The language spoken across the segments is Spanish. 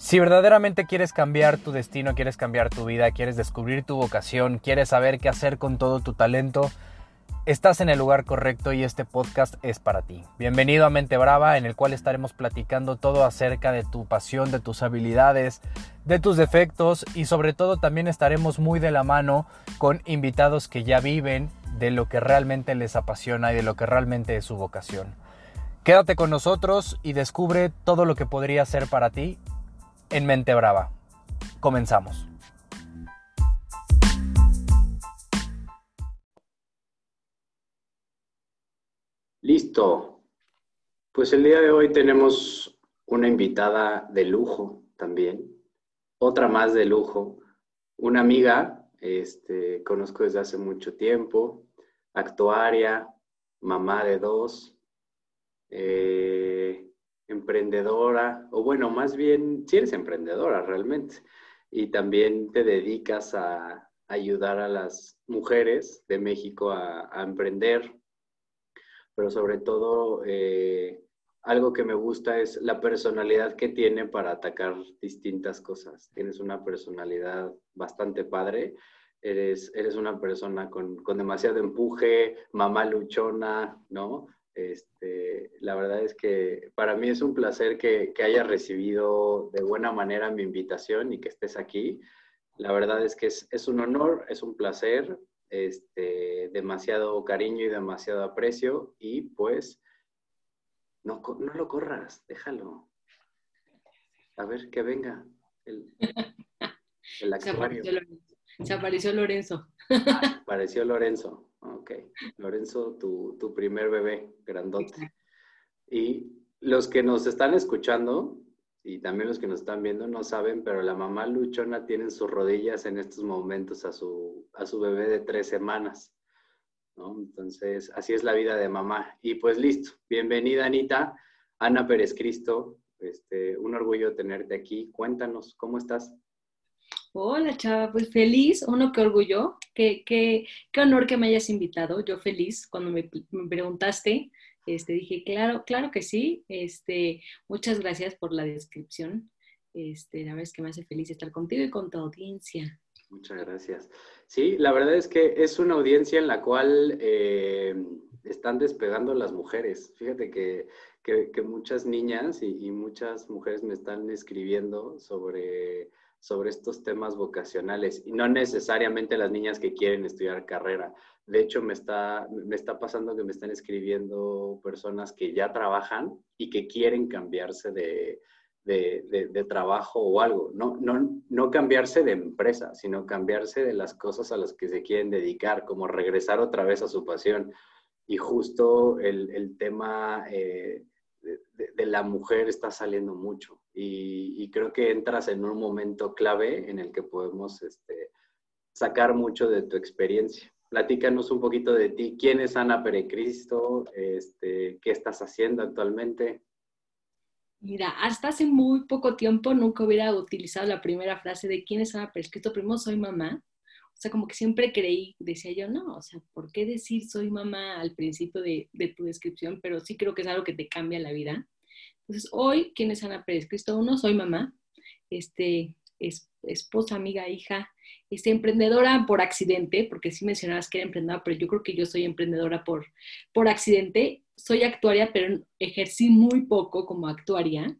Si verdaderamente quieres cambiar tu destino, quieres cambiar tu vida, quieres descubrir tu vocación, quieres saber qué hacer con todo tu talento, estás en el lugar correcto y este podcast es para ti. Bienvenido a Mente Brava, en el cual estaremos platicando todo acerca de tu pasión, de tus habilidades, de tus defectos y sobre todo también estaremos muy de la mano con invitados que ya viven de lo que realmente les apasiona y de lo que realmente es su vocación. Quédate con nosotros y descubre todo lo que podría ser para ti en Mente Brava. Comenzamos. Listo. Pues el día de hoy tenemos una invitada de lujo también, otra más de lujo, una amiga, este, conozco desde hace mucho tiempo, actuaria, mamá de dos, eh, emprendedora, o bueno, más bien, si eres emprendedora realmente, y también te dedicas a ayudar a las mujeres de México a, emprender, pero sobre todo eh, algo que me gusta es la personalidad que tiene para atacar distintas cosas. Tienes una personalidad bastante padre. Eres, eres una persona con, con demasiado empuje, mamá luchona, ¿no? Este, la verdad es que para mí es un placer que, que hayas recibido de buena manera mi invitación y que estés aquí. La verdad es que es, es un honor, es un placer, este, demasiado cariño y demasiado aprecio y pues no, no lo corras, déjalo. A ver, que venga el, el. Se apareció Lorenzo. apareció Lorenzo. Ok. Lorenzo, tu, tu primer bebé, grandote. Y los que nos están escuchando y también los que nos están viendo no saben, pero la mamá luchona tiene en sus rodillas en estos momentos a su, a su bebé de tres semanas. ¿no? Entonces, así es la vida de mamá. Y pues listo. Bienvenida, Anita. Ana Pérez Cristo. Este, un orgullo tenerte aquí. Cuéntanos, ¿cómo estás? Hola, Chava, pues feliz, uno que orgullo, qué, qué, qué honor que me hayas invitado, yo feliz cuando me, preguntaste, este, dije, claro, claro que sí, este, muchas gracias por la descripción, este, la verdad es que me hace feliz estar contigo y con tu audiencia. Muchas gracias. Sí, la verdad es que es una audiencia en la cual eh, están despegando las mujeres. Fíjate que, que, muchas niñas y, y, muchas mujeres me están escribiendo sobre sobre estos temas vocacionales y no necesariamente las niñas que quieren estudiar carrera. De hecho, me está, me está pasando que me están escribiendo personas que ya trabajan y que quieren cambiarse de, de, trabajo o algo. No, no, no cambiarse de empresa, sino cambiarse de las cosas a las que se quieren dedicar, como regresar otra vez a su pasión. Y justo el, el tema eh, de, la mujer está saliendo mucho y, creo que entras en un momento clave en el que podemos este, sacar mucho de tu experiencia. Platícanos un poquito de ti. ¿Quién es Ana Perecristo? Este, ¿Qué estás haciendo actualmente? Mira, hasta hace muy poco tiempo nunca hubiera utilizado la primera frase de quién es Ana Perecristo. Primero soy mamá o sea, como que siempre creí, decía yo, no, o sea, ¿por qué decir soy mamá al principio de, tu descripción? Pero sí creo que es algo que te cambia la vida. Entonces, hoy, ¿quién es Ana Pérez Cristo? Uno, soy mamá, este, es, esposa, amiga, hija, este, emprendedora por accidente, porque sí mencionabas que era emprendedora, pero yo creo que yo soy emprendedora por, por accidente. Soy actuaria, pero ejercí muy poco como actuaria.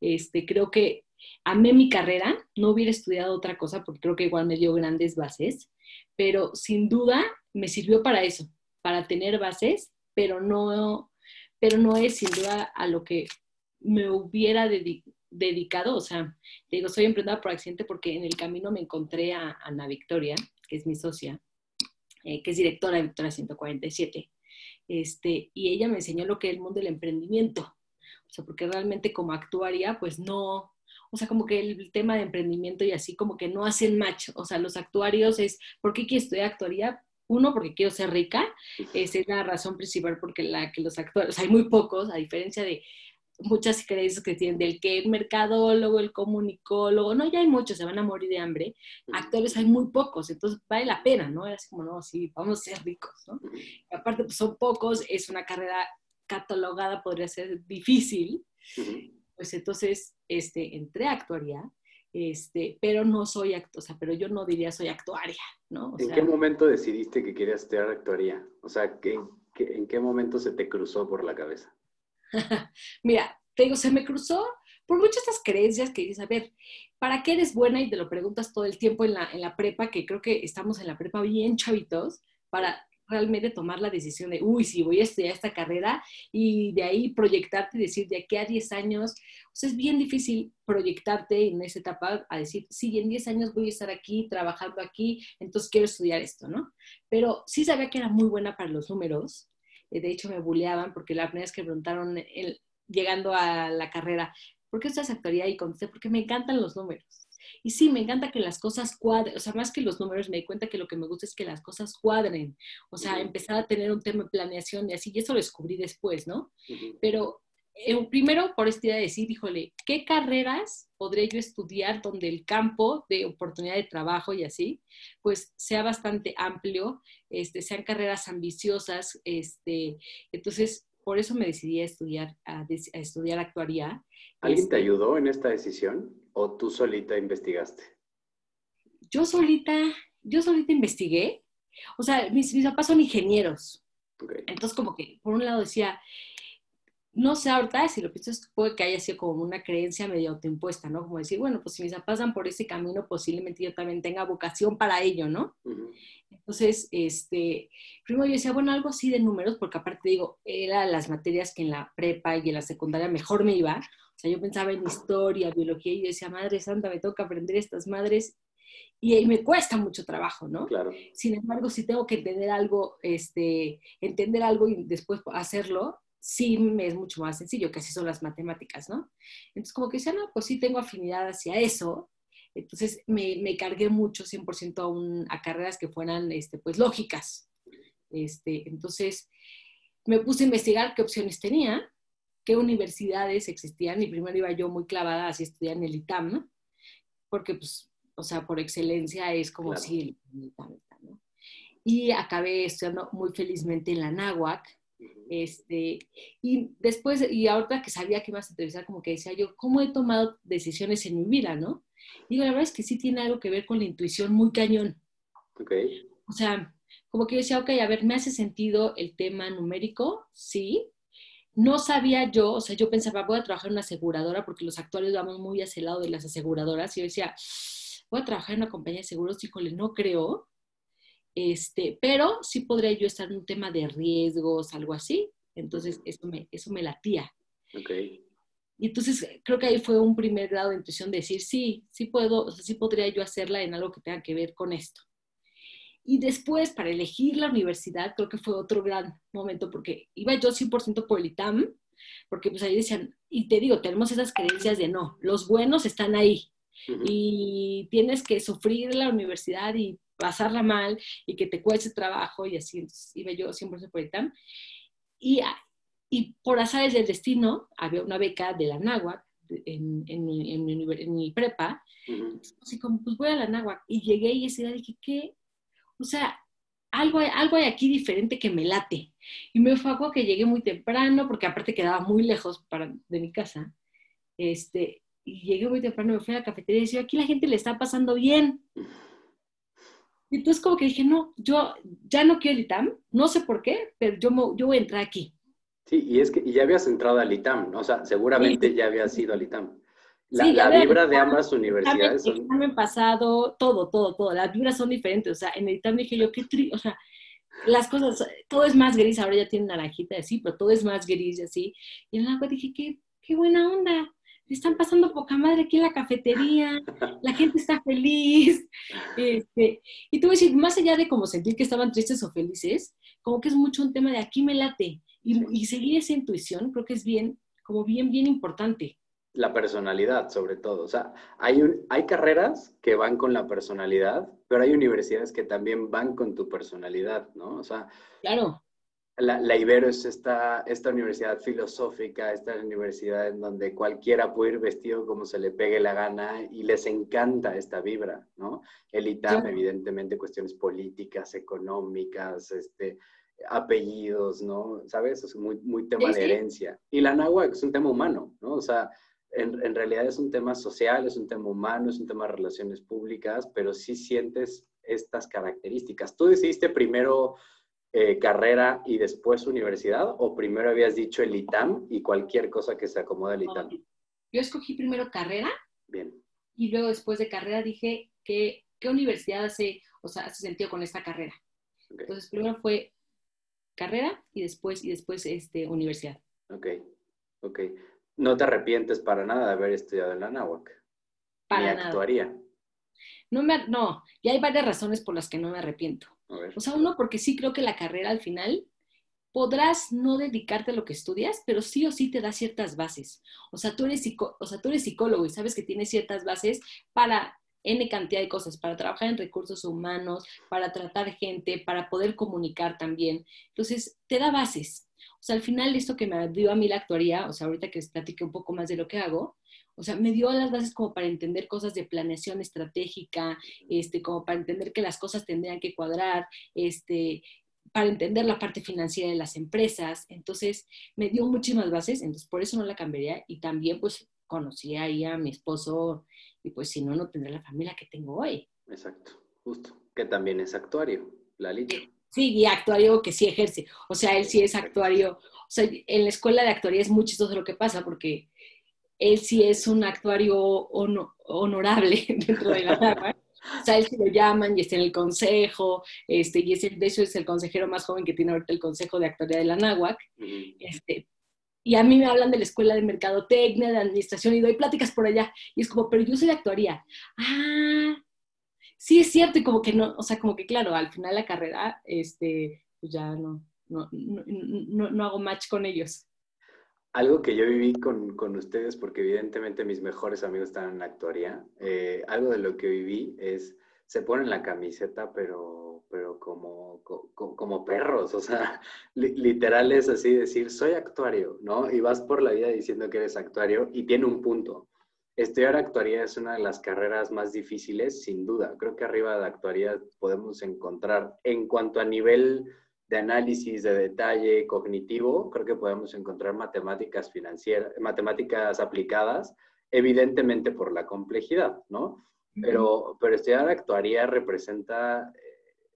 Este, creo que amé mi carrera, no hubiera estudiado otra cosa porque creo que igual me dio grandes bases, pero sin duda me sirvió para eso, para tener bases, pero no, pero no es sin duda a lo que me hubiera dedicado, o sea, digo, soy emprendedora por accidente porque en el camino me encontré a Ana Victoria, que es mi socia, eh, que es directora de Victoria 147, este, y ella me enseñó lo que es el mundo del emprendimiento, o sea, porque realmente como actuaria, pues no, o sea, como que el tema de emprendimiento y así como que no hacen match, o sea, los actuarios es, ¿por qué quiero estudiar actuaría? Uno, porque quiero ser rica, esa es la razón principal porque la que los actuarios, hay muy pocos, a diferencia de muchas creencias que tienen del que el mercadólogo, el comunicólogo, no, ya hay muchos, se van a morir de hambre, actores hay muy pocos, entonces vale la pena, ¿no? Es como, no, sí, vamos a ser ricos, ¿no? Y aparte, pues son pocos, es una carrera catalogada, podría ser difícil, pues entonces este, entré a actuaría, este, pero no soy, o sea, pero yo no diría soy actuaria, ¿no? ¿En qué momento decidiste que querías estudiar actuaría? O sea, ¿en qué momento se te cruzó por la cabeza? Mira, te digo, se me cruzó por muchas estas creencias que dices, a ver, ¿para qué eres buena? Y te lo preguntas todo el tiempo en la, en la prepa, que creo que estamos en la prepa bien chavitos, para realmente tomar la decisión de, uy, si voy a estudiar esta carrera y de ahí proyectarte y decir, de aquí a 10 años, sea, es bien difícil proyectarte en esa etapa a decir, sí, en 10 años voy a estar aquí, trabajando aquí, entonces quiero estudiar esto, ¿no? Pero sí sabía que era muy buena para los números, eh, de hecho me buleaban porque la primera vez que preguntaron llegando a la carrera, ¿por qué estás actuaría? Y contesté, porque me encantan los números. Y sí, me encanta que las cosas cuadren, o sea, más que los números, me di cuenta que lo que me gusta es que las cosas cuadren, o sea, empezar a tener un tema de planeación y así, y eso lo descubrí después, ¿no? Pero eh, primero por esta idea de decir, híjole, ¿qué carreras podré yo estudiar donde el campo de oportunidad de trabajo y así, pues sea bastante amplio, este, sean carreras ambiciosas, este, entonces por eso me decidí a estudiar, a, estudiar actuaría. ¿Alguien te este ayudó en esta decisión o tú solita investigaste? Yo solita, yo solita investigué. O sea, mis, mis papás son ingenieros. Entonces, como que por un lado decía, no sé ahorita si lo pienso, puede que haya sido como una creencia medio autoimpuesta, ¿no? Como decir, bueno, pues si mis papás van por ese camino, posiblemente yo también tenga vocación para ello, ¿no? Entonces, este, primero yo decía, bueno, algo así de números, porque aparte digo, eran las materias que en la prepa y en la secundaria mejor me iba. Sea, yo pensaba en historia, biología, y yo decía, madre santa, me toca aprender estas madres. Y, y me cuesta mucho trabajo, ¿no? Claro. Sin embargo, si tengo que entender algo, este, entender algo y después hacerlo, sí me es mucho más sencillo, que así son las matemáticas, ¿no? Entonces, como que decía, no, pues sí tengo afinidad hacia eso. Entonces, me, me cargué mucho 100% a, a, carreras que fueran, este, pues, lógicas. Este, entonces, me puse a investigar qué opciones tenía, qué universidades existían, y primero iba yo muy clavada así estudiar en el ITAM, porque, pues, o sea, por excelencia es como si el ITAM, ¿no? Y acabé estudiando muy felizmente en la NAWAC, este, y después, y ahorita que sabía que ibas a entrevistar, como que decía yo, ¿cómo he tomado decisiones en mi vida, no? Digo, la verdad es que sí tiene algo que ver con la intuición muy cañón. Ok. O sea, como que yo decía, ok, a ver, ¿me hace sentido el tema numérico? Sí. No sabía yo, o sea, yo pensaba, voy a trabajar en una aseguradora porque los actuales vamos muy hacia el lado de las aseguradoras. Y yo decía, voy a trabajar en una compañía de seguros, híjole, no creo. Este, pero sí podría yo estar en un tema de riesgos, algo así. Entonces, eso me, eso me latía. Okay. Y entonces creo que ahí fue un primer grado de intuición de decir, sí, sí puedo, o sea, sí podría yo hacerla en algo que tenga que ver con esto. Y después, para elegir la universidad, creo que fue otro gran momento, porque iba yo 100% por el ITAM, porque pues ahí decían, y te digo, tenemos esas creencias de no, los buenos están ahí, y tienes que sufrir la universidad y pasarla mal y que te cueste trabajo y así, entonces iba yo 100% por ITAM. Y, y por azares del destino, había una beca de la NAWAC en, en, en, mi prepa, así como, pues voy a la NAWAC, y llegué y ese día dije, ¿qué? O sea, algo, algo hay aquí diferente que me late. Y me fue algo que llegué muy temprano, porque aparte quedaba muy lejos para, de mi casa, este, y llegué muy temprano, me fui a la cafetería y decía, aquí la gente le está pasando bien. Y entonces como que dije, no, yo ya no quiero el ITAM, no sé por qué, pero yo, yo voy a entrar aquí. Sí, y es que y ya habías entrado al ITAM, ¿no? o sea, seguramente ya habías ido al ITAM. La, sí, la vibra de ambas universidades son... Examen pasado, todo, todo, todo, las vibras son diferentes, o sea, en el ITAM dije yo, qué tri... o sea, las cosas, todo es más gris, ahora ya tienen naranjita así, pero todo es más gris y así. Y en el agua dije, qué, qué buena onda, están pasando poca madre aquí en la cafetería, la gente está feliz. Este, y tú vas a decir, más allá de como sentir que estaban tristes o felices, como que es mucho un tema de aquí me late. Y, seguir esa intuición creo que es bien, como bien, bien importante. La personalidad, sobre todo. O sea, hay, hay carreras que van con la personalidad, pero hay universidades que también van con tu personalidad, ¿no? O sea, claro la, Ibero es esta, esta universidad filosófica, esta universidad en donde cualquiera puede ir vestido como se le pegue la gana y les encanta esta vibra, ¿no? El ITAM, evidentemente, cuestiones políticas, económicas, este, apellidos, ¿no? ¿Sabes? Es muy, muy tema de herencia. Y la náhuatl es un tema humano, ¿no? O sea, en, en, realidad es un tema social, es un tema humano, es un tema de relaciones públicas, pero sí sientes estas características. ¿Tú decidiste primero eh, carrera y después universidad o primero habías dicho el ITAM y cualquier cosa que se acomode al ITAM? Yo escogí primero carrera. Bien. Y luego después de carrera dije que qué universidad hace, o sea, hace sentido con esta carrera. Entonces primero fue carrera y después, y después este, universidad. Ok, ok. No te arrepientes para nada de haber estudiado en la NAWAC. Para Ni actuaría. No, me, no, y hay varias razones por las que no me arrepiento. O sea, uno, porque sí creo que la carrera al final podrás no dedicarte a lo que estudias, pero sí o sí te da ciertas bases. O sea, tú eres, o sea, tú eres psicólogo y sabes que tienes ciertas bases para N cantidad de cosas, para trabajar en recursos humanos, para tratar gente, para poder comunicar también. Entonces, te da bases. O sea, al final esto que me dio a mí la actuaría, o sea, ahorita que les platique un poco más de lo que hago, o sea, me dio las bases como para entender cosas de planeación estratégica, este, como para entender que las cosas tendrían que cuadrar, este, para entender la parte financiera de las empresas. Entonces, me dio muchísimas bases, entonces por eso no la cambiaría. Y también, pues, conocí ahí a mi esposo y pues si no, no tendré la familia que tengo hoy. Exacto, justo. Que también es actuario, la Sí, y actuario que sí ejerce. O sea, él sí es actuario. O sea, en la escuela de actuaría es muy chistoso lo que pasa porque él sí es un actuario honorable dentro de la NAWAC. O sea, él sí lo llaman y está en el consejo, este, y es el, de hecho es el consejero más joven que tiene ahorita el consejo de actuaría de la NAWAC. Este, y a mí me hablan de la escuela de mercadotecnia, de administración, y doy pláticas por allá. Y es como, pero yo soy de actuaría. Ah, sí es cierto, y como que no, o sea, como que claro, al final la carrera, este, pues ya no, no, no, no hago match con ellos. Algo que yo viví con, con, ustedes, porque evidentemente mis mejores amigos están en la actuaría, eh, algo de lo que viví es, se ponen la camiseta, pero, pero como, como, perros, o sea, literal es así decir, soy actuario, ¿no? Y vas por la vida diciendo que eres actuario y tiene un punto. Estudiar actuaría es una de las carreras más difíciles, sin duda. Creo que arriba de actuaría podemos encontrar, en cuanto a nivel de análisis de detalle cognitivo, creo que podemos encontrar matemáticas financieras, matemáticas aplicadas, evidentemente por la complejidad, ¿no? Pero, pero estudiar actuaría representa, eh,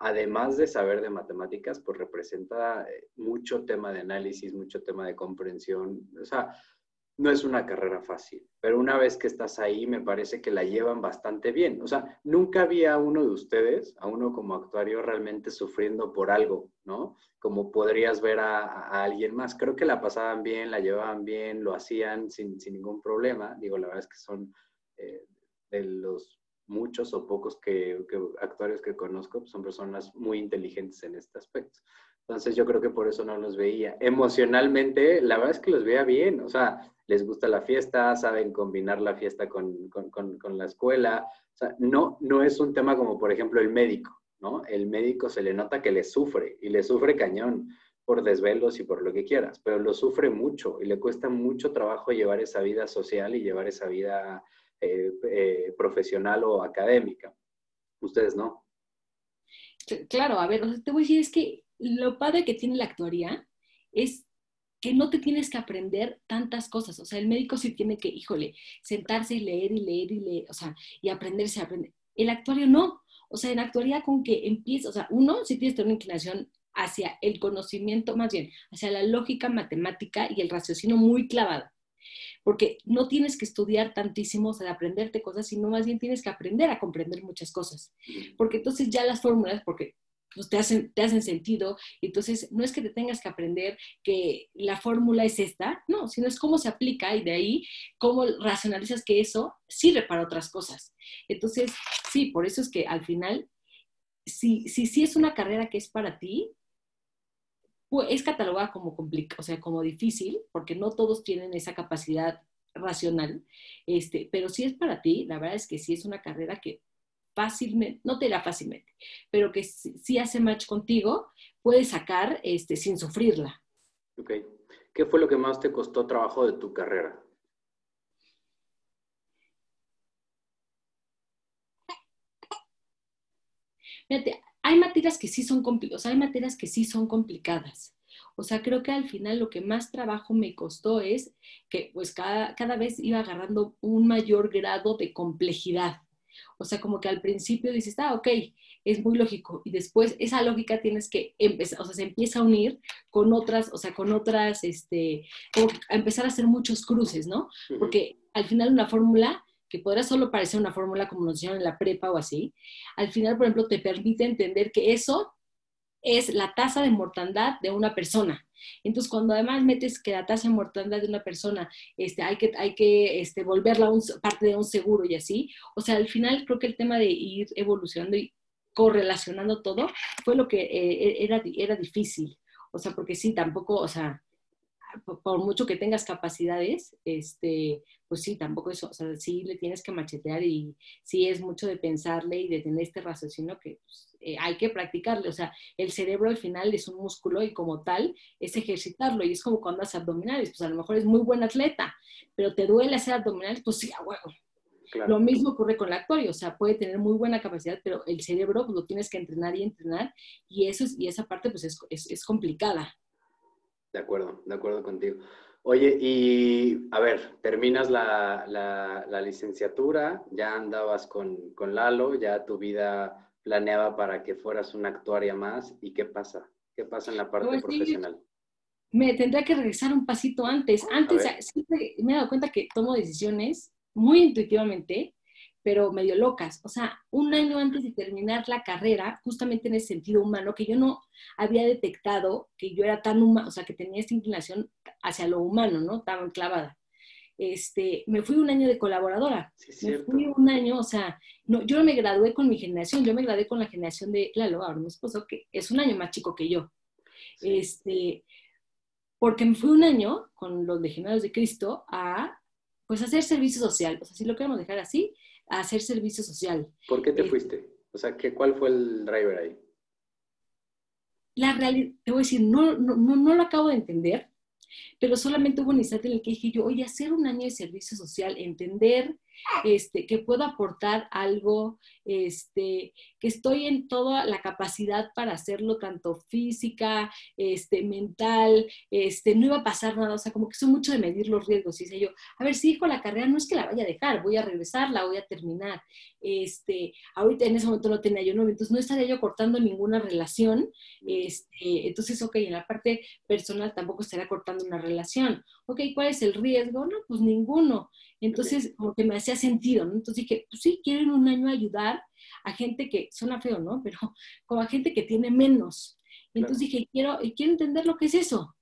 además de saber de matemáticas, pues representa eh, mucho tema de análisis, mucho tema de comprensión. O sea, no es una carrera fácil, pero una vez que estás ahí me parece que la llevan bastante bien. O sea, nunca había uno de ustedes, a uno como actuario realmente sufriendo por algo, ¿no? Como podrías ver a, alguien más. Creo que la pasaban bien, la llevaban bien, lo hacían sin, ningún problema. Digo, la verdad es que son eh, de los muchos o pocos que, que, actuarios que conozco, son personas muy inteligentes en este aspecto. Entonces yo creo que por eso no los veía. Emocionalmente, la verdad es que los veía bien, o sea, les gusta la fiesta, saben combinar la fiesta con, la escuela. O sea, no, no es un tema como, por ejemplo, el médico, ¿no? El médico se le nota que le sufre y le sufre cañón por desvelos y por lo que quieras, pero lo sufre mucho y le cuesta mucho trabajo llevar esa vida social y llevar esa vida eh, eh, profesional o académica. Ustedes no. Claro, a ver, te voy a decir, es que lo padre que tiene la actuaría es que no te tienes que aprender tantas cosas. O sea, el médico sí tiene que, híjole, sentarse y leer y leer y leer, o sea, y aprenderse a aprender. El actuario no. O sea, en actuaría con que empieza, o sea, uno sí tienes una inclinación hacia el conocimiento, más bien, hacia la lógica matemática y el raciocinio muy clavado. Porque no tienes que estudiar tantísimo, o sea, de aprenderte cosas, sino más bien tienes que aprender a comprender muchas cosas. Porque entonces ya las fórmulas, porque pues te hacen, te hacen sentido. Entonces, no es que te tengas que aprender que la fórmula es esta, no, sino es cómo se aplica y de ahí cómo racionalizas que eso sirve para otras cosas. Entonces, sí, por eso es que al final, si sí si, es una carrera que es para ti, pues es catalogada como complicado, o sea, como difícil, porque no todos tienen esa capacidad racional, este, pero si es para ti, la verdad es que sí es una carrera que fácilmente, no te irá fácilmente, pero que si, hace match contigo, puedes sacar este, sin sufrirla. Ok. ¿Qué fue lo que más te costó trabajo de tu carrera? Fíjate, hay materias que sí son complicadas, hay materias que sí son complicadas. O sea, creo que al final lo que más trabajo me costó es que pues cada, cada vez iba agarrando un mayor grado de complejidad. O sea, como que al principio dices, ah, ok, es muy lógico. Y después esa lógica tienes que empezar, o sea, se empieza a unir con otras, o sea, con otras, este, a empezar a hacer muchos cruces, ¿no? Porque al final una fórmula que podrá solo parecer una fórmula como nos dijeron en la prepa o así, al final, por ejemplo, te permite entender que eso es la tasa de mortandad de una persona. Entonces, cuando además metes que la tasa de mortandad de una persona este, hay que, hay que este, volverla un, parte de un seguro y así, o sea, al final creo que el tema de ir evolucionando y correlacionando todo fue lo que eh, era, era difícil. O sea, porque sí, tampoco, o sea, por mucho que tengas capacidades, este, pues sí, tampoco eso, o sea, sí le tienes que machetear y sí es mucho de pensarle y de tener este raciocinio que pues, eh, hay que practicarle. O sea, el cerebro al final es un músculo y como tal es ejercitarlo y es como cuando haces abdominales, pues a lo mejor es muy buen atleta, pero te duele hacer abdominales, pues sí, a huevo. Lo mismo ocurre con la actuario, o sea, puede tener muy buena capacidad, pero el cerebro pues, lo tienes que entrenar y entrenar y, eso y esa parte pues es, es, es complicada. De acuerdo, de acuerdo contigo. Oye, y a ver, terminas la, la, licenciatura, ya andabas con, con, Lalo, ya tu vida planeaba para que fueras una actuaria más, ¿y qué pasa? ¿Qué pasa en la parte pues profesional? me tendría que regresar un pasito antes. Antes siempre me he dado cuenta que tomo decisiones muy intuitivamente pero medio locas. O sea, un año antes de terminar la carrera, justamente en ese sentido humano, que yo no había detectado que yo era tan humano, o sea, que tenía esta inclinación hacia lo humano, ¿no? Tan clavada. Este, me fui un año de colaboradora. me fui un año, o sea, no, yo no me gradué con mi generación, yo me gradué con la generación de Lalo, ahora mi esposo, que es un año más chico que yo. Este, porque me fui un año con los legionarios de Cristo a, pues, hacer servicio social. O sea, si lo queremos dejar así, a hacer servicio social. ¿Por qué te eh, fuiste? O sea, ¿qué, ¿cuál fue el driver ahí? La realidad, te voy a decir, no, no, no, lo acabo de entender, pero solamente hubo un instante en el que dije yo, oye, hacer un año de servicio social, entender este, que puedo aportar algo, este, que estoy en toda la capacidad para hacerlo, tanto física, este, mental, este, no iba a pasar nada, o sea, como que soy mucho de medir los riesgos. Y dice yo, a ver, si hijo la carrera no es que la vaya a dejar, voy a regresar, la voy a terminar. Este, ahorita en ese momento no tenía yo novio, entonces no estaría yo cortando ninguna relación. Este, entonces, ok, en la parte personal tampoco estaría cortando una relación. Ok, ¿cuál es el riesgo? No, pues ninguno. Entonces, como que me hacía sentido, ¿no? Entonces dije, pues sí, quiero en un año ayudar a gente que, suena feo, ¿no? Pero como a gente que tiene menos. Entonces dije, quiero, quiero entender lo que es eso.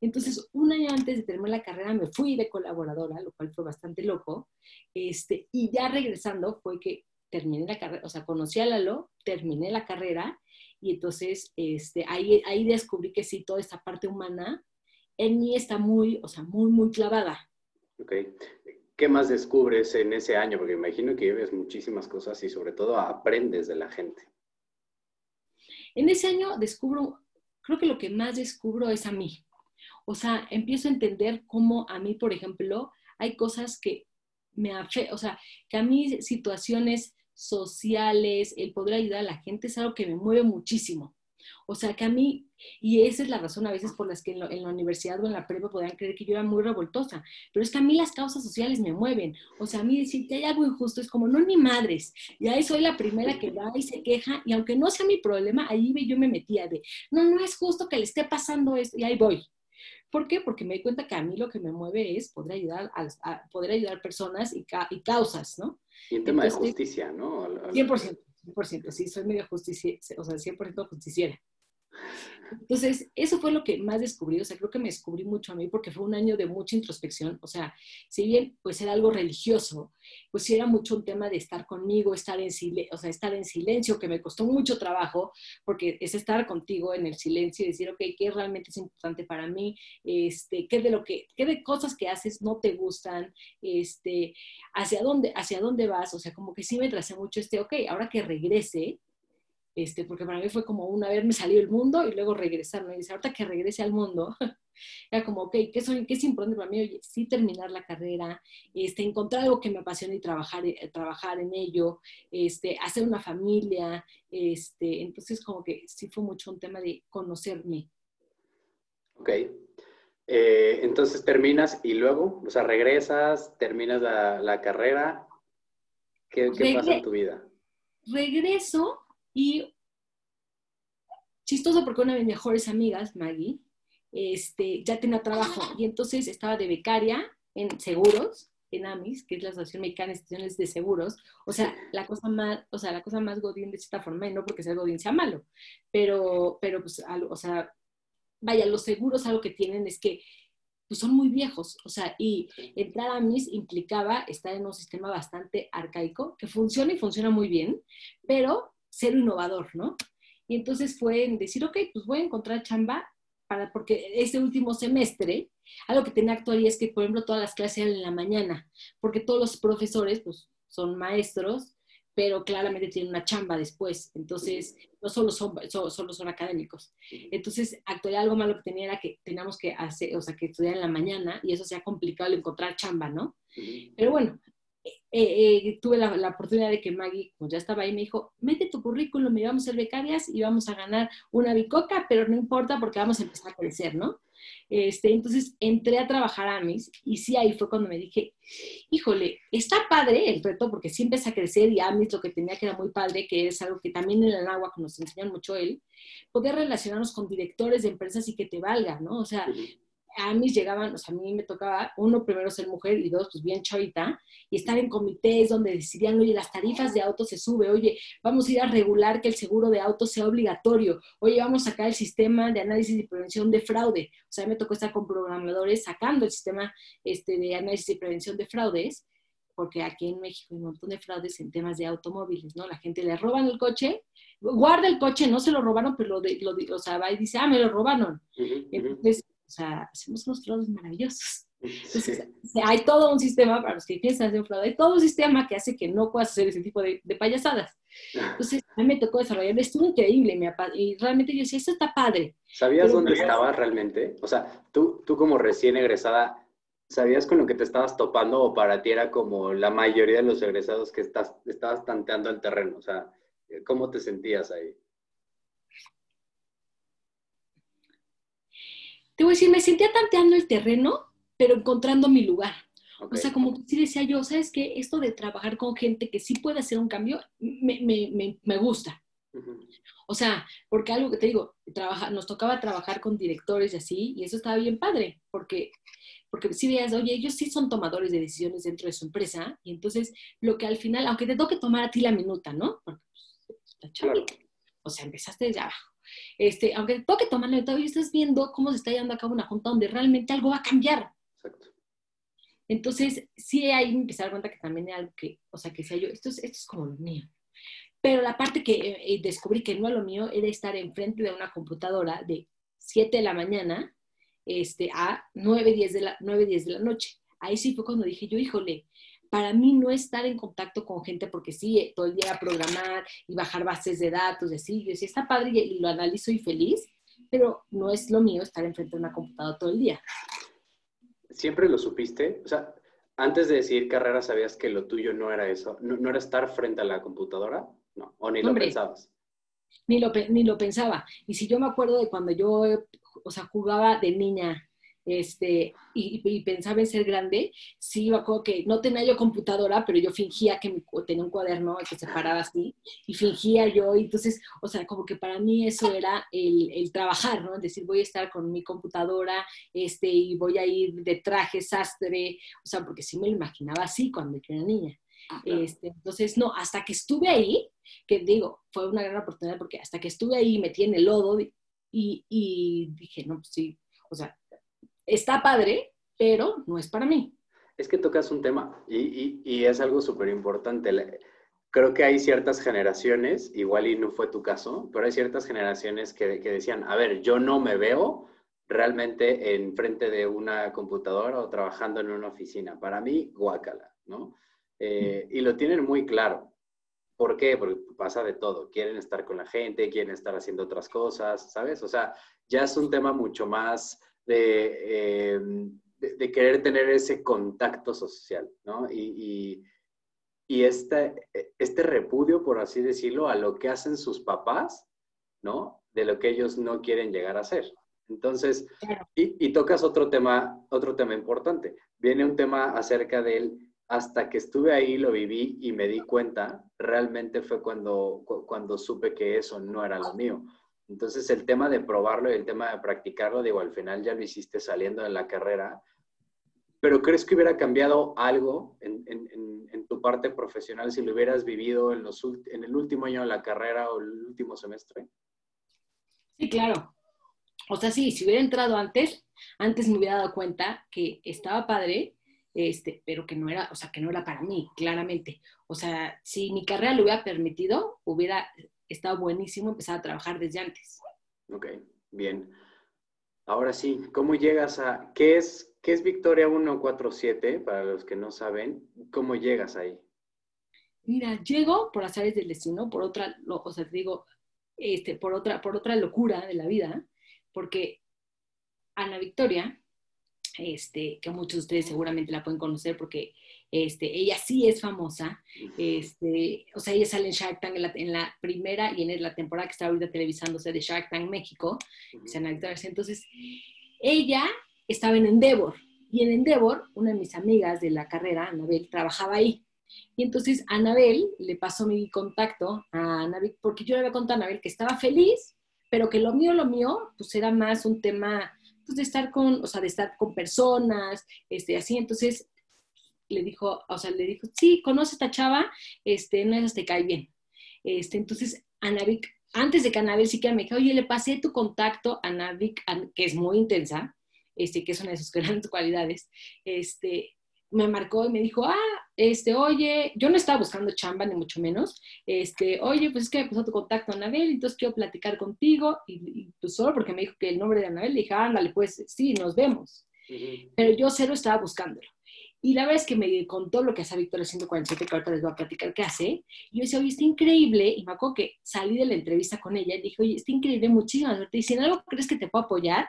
Entonces, un año antes de terminar la carrera me fui de colaboradora, lo cual fue bastante loco. Este, y ya regresando fue que terminé la carrera, o sea, conocí a Lalo, terminé la carrera y entonces este, ahí, ahí descubrí que sí, toda esta parte humana en mí está muy, o sea, muy, muy clavada. Ok. ¿Qué más descubres en ese año? Porque imagino que vives muchísimas cosas y sobre todo aprendes de la gente. En ese año descubro, creo que lo que más descubro es a mí. O sea, empiezo a entender cómo a mí, por ejemplo, hay cosas que me afectan, o sea, que a mí situaciones sociales, el poder ayudar a la gente es algo que me mueve muchísimo. O sea, que a mí, y esa es la razón a veces por las que en, la universidad o en la prepa podían creer que yo era muy revoltosa, pero es que a mí las causas sociales me mueven. O sea, a mí decir que hay algo injusto es como, no ni madres. Y ahí soy la primera que va y se queja, y aunque no sea mi problema, ahí yo me metía de, no, no es justo que le esté pasando esto, y ahí voy. ¿Por qué? Porque me di cuenta que a mí lo que me mueve es poder ayudar a, poder ayudar personas y, causas, ¿no? Y en tema de justicia, ¿no? 100%. 100%, sí, soy medio justicia, o sea, 100% justiciera. Entonces, eso fue lo que más descubrí, o sea, creo que me descubrí mucho a mí porque fue un año de mucha introspección, o sea, si bien pues era algo religioso, pues sí era mucho un tema de estar conmigo, estar en, o sea, estar en silencio, que me costó mucho trabajo, porque es estar contigo en el silencio y decir, ok, ¿qué realmente es importante para mí? Este, ¿qué de lo que, qué de cosas que haces no te gustan? Este, ¿hacia dónde, hacia dónde vas? O sea, como que sí me tracé mucho este, ok, ahora que regrese, este, porque para mí fue como una haberme salido del mundo y luego regresar, ¿no? Y dice, ahorita que regrese al mundo, era como, ok, ¿qué, soy, ¿qué es importante para mí? Oye, sí terminar la carrera, este, encontrar algo que me apasione y trabajar, eh, trabajar en ello, este, hacer una familia, este, entonces como que sí fue mucho un tema de conocerme. Ok. Eh, entonces terminas y luego, o sea, regresas, terminas la, carrera. ¿Qué, pasa en tu vida? Regreso y chistoso porque una de mis mejores amigas, Maggie, este, ya tenía trabajo y entonces estaba de becaria en seguros, en AMIS, que es la Asociación Mexicana de Instituciones de Seguros. O sea, la cosa más, o sea, la cosa más godín de cierta forma, y no porque sea godín sea malo, pero, pero pues, o sea, vaya, los seguros algo que tienen es que pues son muy viejos, o sea, y entrar a MIS implicaba estar en un sistema bastante arcaico, que funciona y funciona muy bien, pero ser innovador, ¿no? Y entonces fue en decir, ok, pues voy a encontrar chamba para, porque ese último semestre, algo que tenía actual es que, por ejemplo, todas las clases eran en la mañana, porque todos los profesores, pues, son maestros pero claramente tienen una chamba después, entonces no solo son, solo son académicos. Entonces, actual algo malo que tenía era que teníamos que hacer, o sea, que estudiar en la mañana y eso se ha complicado el encontrar chamba, ¿no? Pero bueno, eh, eh, tuve la, oportunidad de que Maggie, pues ya estaba ahí, me dijo, mete tu currículum y vamos a ser becarias y vamos a ganar una bicoca, pero no importa porque vamos a empezar a crecer, ¿no? Este, entonces entré a trabajar a Amis y sí, ahí fue cuando me dije, híjole, está padre el reto porque sí empecé a crecer y Amis lo que tenía que era muy padre, que es algo que también en el agua nos enseñan mucho él, poder relacionarnos con directores de empresas y que te valga, ¿no? O sea, a mí llegaban, o sea, a mí me tocaba, uno, primero ser mujer y dos, pues bien chavita, y estar en comités donde decidían, oye, las tarifas de auto se sube, oye, vamos a ir a regular que el seguro de auto sea obligatorio, oye, vamos a sacar el sistema de análisis y prevención de fraude. O sea, me tocó estar con programadores sacando el sistema este, de análisis y prevención de fraudes, porque aquí en México hay un montón de fraudes en temas de automóviles, ¿no? La gente le roban el coche, guarda el coche, no se lo robaron, pero lo, de, lo o sea, va y dice, ah, me lo robaron. Entonces, o sea, hacemos unos fraudes maravillosos. Entonces, hay todo un sistema, para los que piensan hacer un fraude, hay todo un sistema que hace que no puedas hacer ese tipo de, payasadas. Entonces, a mí me tocó desarrollar, estuvo increíble, y realmente yo decía, esto está padre. ¿Sabías dónde estabas realmente? O sea, tú, tú como recién egresada, ¿sabías con lo que te estabas topando o para ti era como la mayoría de los egresados que estás, estabas tanteando el terreno? O sea, ¿cómo te sentías ahí? Te voy a decir, me sentía tanteando el terreno, pero encontrando mi lugar. O sea, como que sí decía yo, ¿sabes qué? Esto de trabajar con gente que sí puede hacer un cambio, me, me, me, gusta. O sea, porque algo que te digo, trabaja, nos tocaba trabajar con directores y así, y eso estaba bien padre, porque, porque si veías, oye, ellos sí son tomadores de decisiones dentro de su empresa, y entonces lo que al final, aunque te toque tomar a ti la minuta, ¿no? Porque pues, O sea, empezaste desde abajo. Este, aunque toque tomarlo, todavía estás viendo cómo se está llevando a cabo una junta donde realmente algo va a cambiar. Exacto. Entonces, sí ahí me empecé a dar cuenta que también era algo que, o sea, que decía yo, esto es, esto es como lo mío. Pero la parte que eh, eh, descubrí que no era lo mío era estar enfrente de una computadora de 7 de la mañana este, a 9, 10 de la, 9, 10 de la noche. Ahí sí fue cuando dije yo, híjole, para mí no estar en contacto con gente, porque sí, todo el día programar y bajar bases de datos, decir, yo sí está padre y lo analizo y feliz, pero no es lo mío estar enfrente de una computadora todo el día. ¿Siempre lo supiste? O sea, antes de decir carrera, ¿sabías que lo tuyo no era eso? ¿No, era estar frente a la computadora? No, o ni lo pensabas. Ni lo, ni lo pensaba. Y si yo me acuerdo de cuando yo, o sea, jugaba de niña este, y, pensaba en ser grande, sí, me acuerdo que no tenía yo computadora, pero yo fingía que tenía un cuaderno que se paraba así, y fingía yo, y entonces, o sea, como que para mí eso era el, el trabajar, ¿no? Decir, voy a estar con mi computadora, este, y voy a ir de traje, sastre, o sea, porque sí me lo imaginaba así cuando yo era niña. Ah, este, entonces, no, hasta que estuve ahí, que digo, fue una gran oportunidad porque hasta que estuve ahí metí en el lodo y, y dije, no, pues sí, o sea, está padre, pero no es para mí. Es que tocas un tema y, y, es algo súper importante. Creo que hay ciertas generaciones, igual y no fue tu caso, pero hay ciertas generaciones que, que decían, a ver, yo no me veo realmente en frente de una computadora o trabajando en una oficina. Para mí, guácala, ¿no? Eh, y lo tienen muy claro. ¿Por qué? Porque pasa de todo. Quieren estar con la gente, quieren estar haciendo otras cosas, ¿sabes? O sea, ya es un tema mucho más eh, de, de, querer tener ese contacto social, ¿no? Y, y, este, este repudio, por así decirlo, a lo que hacen sus papás, ¿no? De lo que ellos no quieren llegar a ser. Entonces, y, tocas otro tema, otro tema importante. Viene un tema acerca del hasta que estuve ahí, lo viví y me di cuenta, realmente fue cuando, cuando supe que eso no era lo mío. Entonces, el tema de probarlo y el tema de practicarlo, digo, al final ya lo hiciste saliendo de la carrera, pero ¿crees que hubiera cambiado algo en, tu parte profesional si lo hubieras vivido en, los, en el último año de la carrera o el último semestre? Sí, claro. O sea, sí, si hubiera entrado antes, antes me hubiera dado cuenta que estaba padre, este, pero que no era, o sea, que no era para mí, claramente. O sea, si mi carrera lo hubiera permitido, hubiera estado buenísimo empezar a trabajar desde antes. Ok, bien. Ahora sí, ¿cómo llegas a, qué es, qué es Victoria 147? Para los que no saben, ¿cómo llegas ahí? Mira, llego por las áreas del destino, por otra, o sea, te digo, este, por, otra, por otra locura de la vida, porque Ana Victoria, este, que muchos de ustedes seguramente la pueden conocer porque este, ella sí es famosa, este, o sea, ella sale en Shark Tank en la, primera y en la temporada que está ahorita televisándose de Shark Tank México, Ana Victoria. Entonces, ella estaba en Endeavor, y en Endeavor, una de mis amigas de la carrera, Anabel, trabajaba ahí. Y entonces Anabel le pasó mi contacto a Anabel, porque yo le había contado a Anabel que estaba feliz, pero que lo mío, lo mío, pues era más un tema pues, de estar con, o sea, de estar con personas, este, así. Entonces le dijo, o sea, le dijo, sí, conoce a esta chava, este, no es te cae bien. Este, entonces Anabel, antes de que Anabel siquiera me dijo, oye, le pasé tu contacto a Anabel, que es muy intensa, este, que es una de sus grandes cualidades, este, me marcó y me dijo, ah, este, oye, yo no estaba buscando chamba, ni mucho menos, este, oye, pues es que me puso tu contacto a Anabel, entonces quiero platicar contigo, y, pues solo porque me dijo que el nombre de Anabel, le dije, ándale, pues sí, nos vemos. Pero yo cero estaba buscándolo. Y la verdad es que me contó lo que hace Victoria 147, que ahorita les voy a platicar qué hace. Y yo decía, oye, está increíble. Y me acuerdo que salí de la entrevista con ella y dije, oye, está increíble, muchísimas suerte. Y si en algo crees que te puedo apoyar,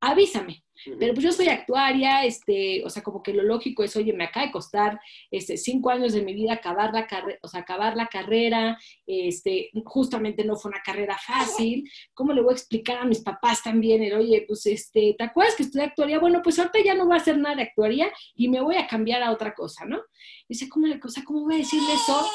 avísame. Pero pues yo soy actuaria, este, o sea, como que lo lógico es, oye, me acaba de costar este, cinco años de mi vida acabar la, carrera, o sea, acabar la carrera, este, justamente no fue una carrera fácil, ¿cómo le voy a explicar a mis papás también? El, oye, pues, este, ¿te acuerdas que estudié actuaría? Bueno, pues ahorita ya no voy a hacer nada de actuaría y me voy a cambiar a otra cosa, ¿no? dice, ¿cómo, le, o ¿cómo voy a decirle eso?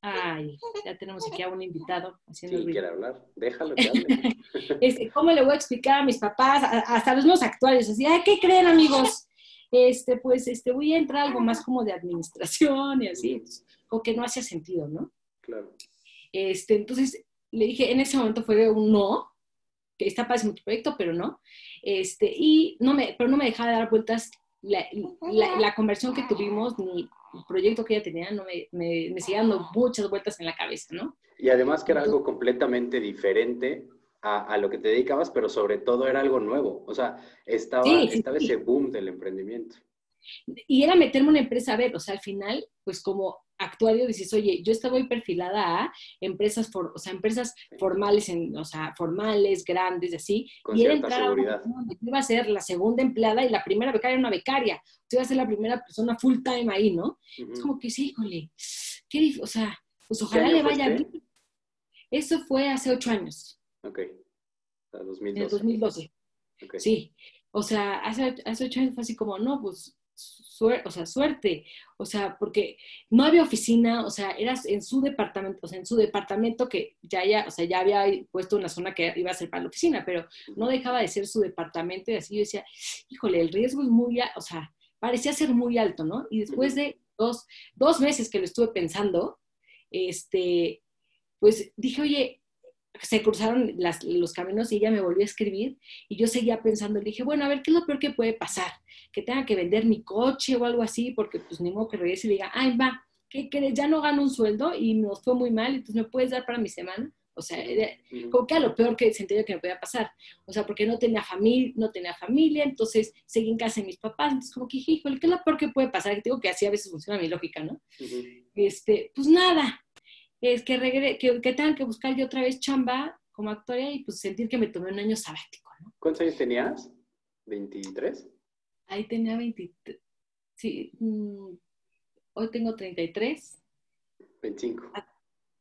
Ay, ya tenemos aquí a un invitado haciendo sí, quiere hablar, déjalo que hable. Este, ¿Cómo le voy a explicar a mis papás, hasta los nuevos actuales? Así, ¿qué creen, amigos? Este, pues, este, voy a entrar algo más como de administración y así, o que no hacía sentido, ¿no? Claro. Este, entonces, le dije, en ese momento fue un no, que está para tu proyecto, pero no. Este, y no me, pero no me dejaba de dar vueltas la, la conversión que tuvimos, ni proyecto que ella tenía no me, me, me seguía dando muchas vueltas en la cabeza, ¿no? Y además que era algo completamente diferente a, a, lo que te dedicabas, pero sobre todo era algo nuevo. O sea, estaba, estaba ese boom del emprendimiento. Y era meterme en una empresa, a ver, o sea, al final, pues como actuario dices, oye, yo estaba muy perfilada a empresas, for, o sea, empresas formales, en, o sea, formales, grandes, así. Con y cierta seguridad. iba a ser la segunda empleada y la primera becaria era una becaria. Tú iba a ser la primera persona full time ahí, ¿no? Es como que sí, híjole, qué, o sea, pues ojalá le vaya bien. Eso fue hace ocho años. Ok, 2012. En el 2012. Okay. Sí, o sea, hace, hace ocho años fue así como, no, pues o sea, suerte, o sea, porque no había oficina, o sea, eras en su departamento, o sea, en su departamento que ya, ya, o sea, ya había puesto una zona que iba a ser para la oficina, pero no dejaba de ser su departamento y así yo decía, híjole, el riesgo es muy, o sea, parecía ser muy alto, ¿no? Y después de dos, dos meses que lo estuve pensando, este, pues dije, oye, se cruzaron los caminos y ella me volvió a escribir y yo seguía pensando, le dije, bueno, a ver, ¿qué es lo peor que puede pasar? Que tenga que vender mi coche o algo así, porque pues ni modo que regrese y diga, ay, va, ¿qué crees? Ya no gano un sueldo y nos fue muy mal, entonces me puedes dar para mi semana. O sea, como que a lo peor que sentía que me podía pasar. O sea, porque no tenía familia, no tenía familia, entonces seguí en casa de mis papás. Entonces, como que dije, híjole, ¿qué es lo peor que puede pasar? Que digo que así a veces funciona mi lógica, ¿no? este, pues nada, es que, regre que, que tengan que buscar yo otra vez chamba como actora y pues sentir que me tomé un año sabático, ¿no? ¿Cuántos años tenías? ¿23? Ahí tenía 23. Sí, mm, hoy tengo 33. 25. Ah,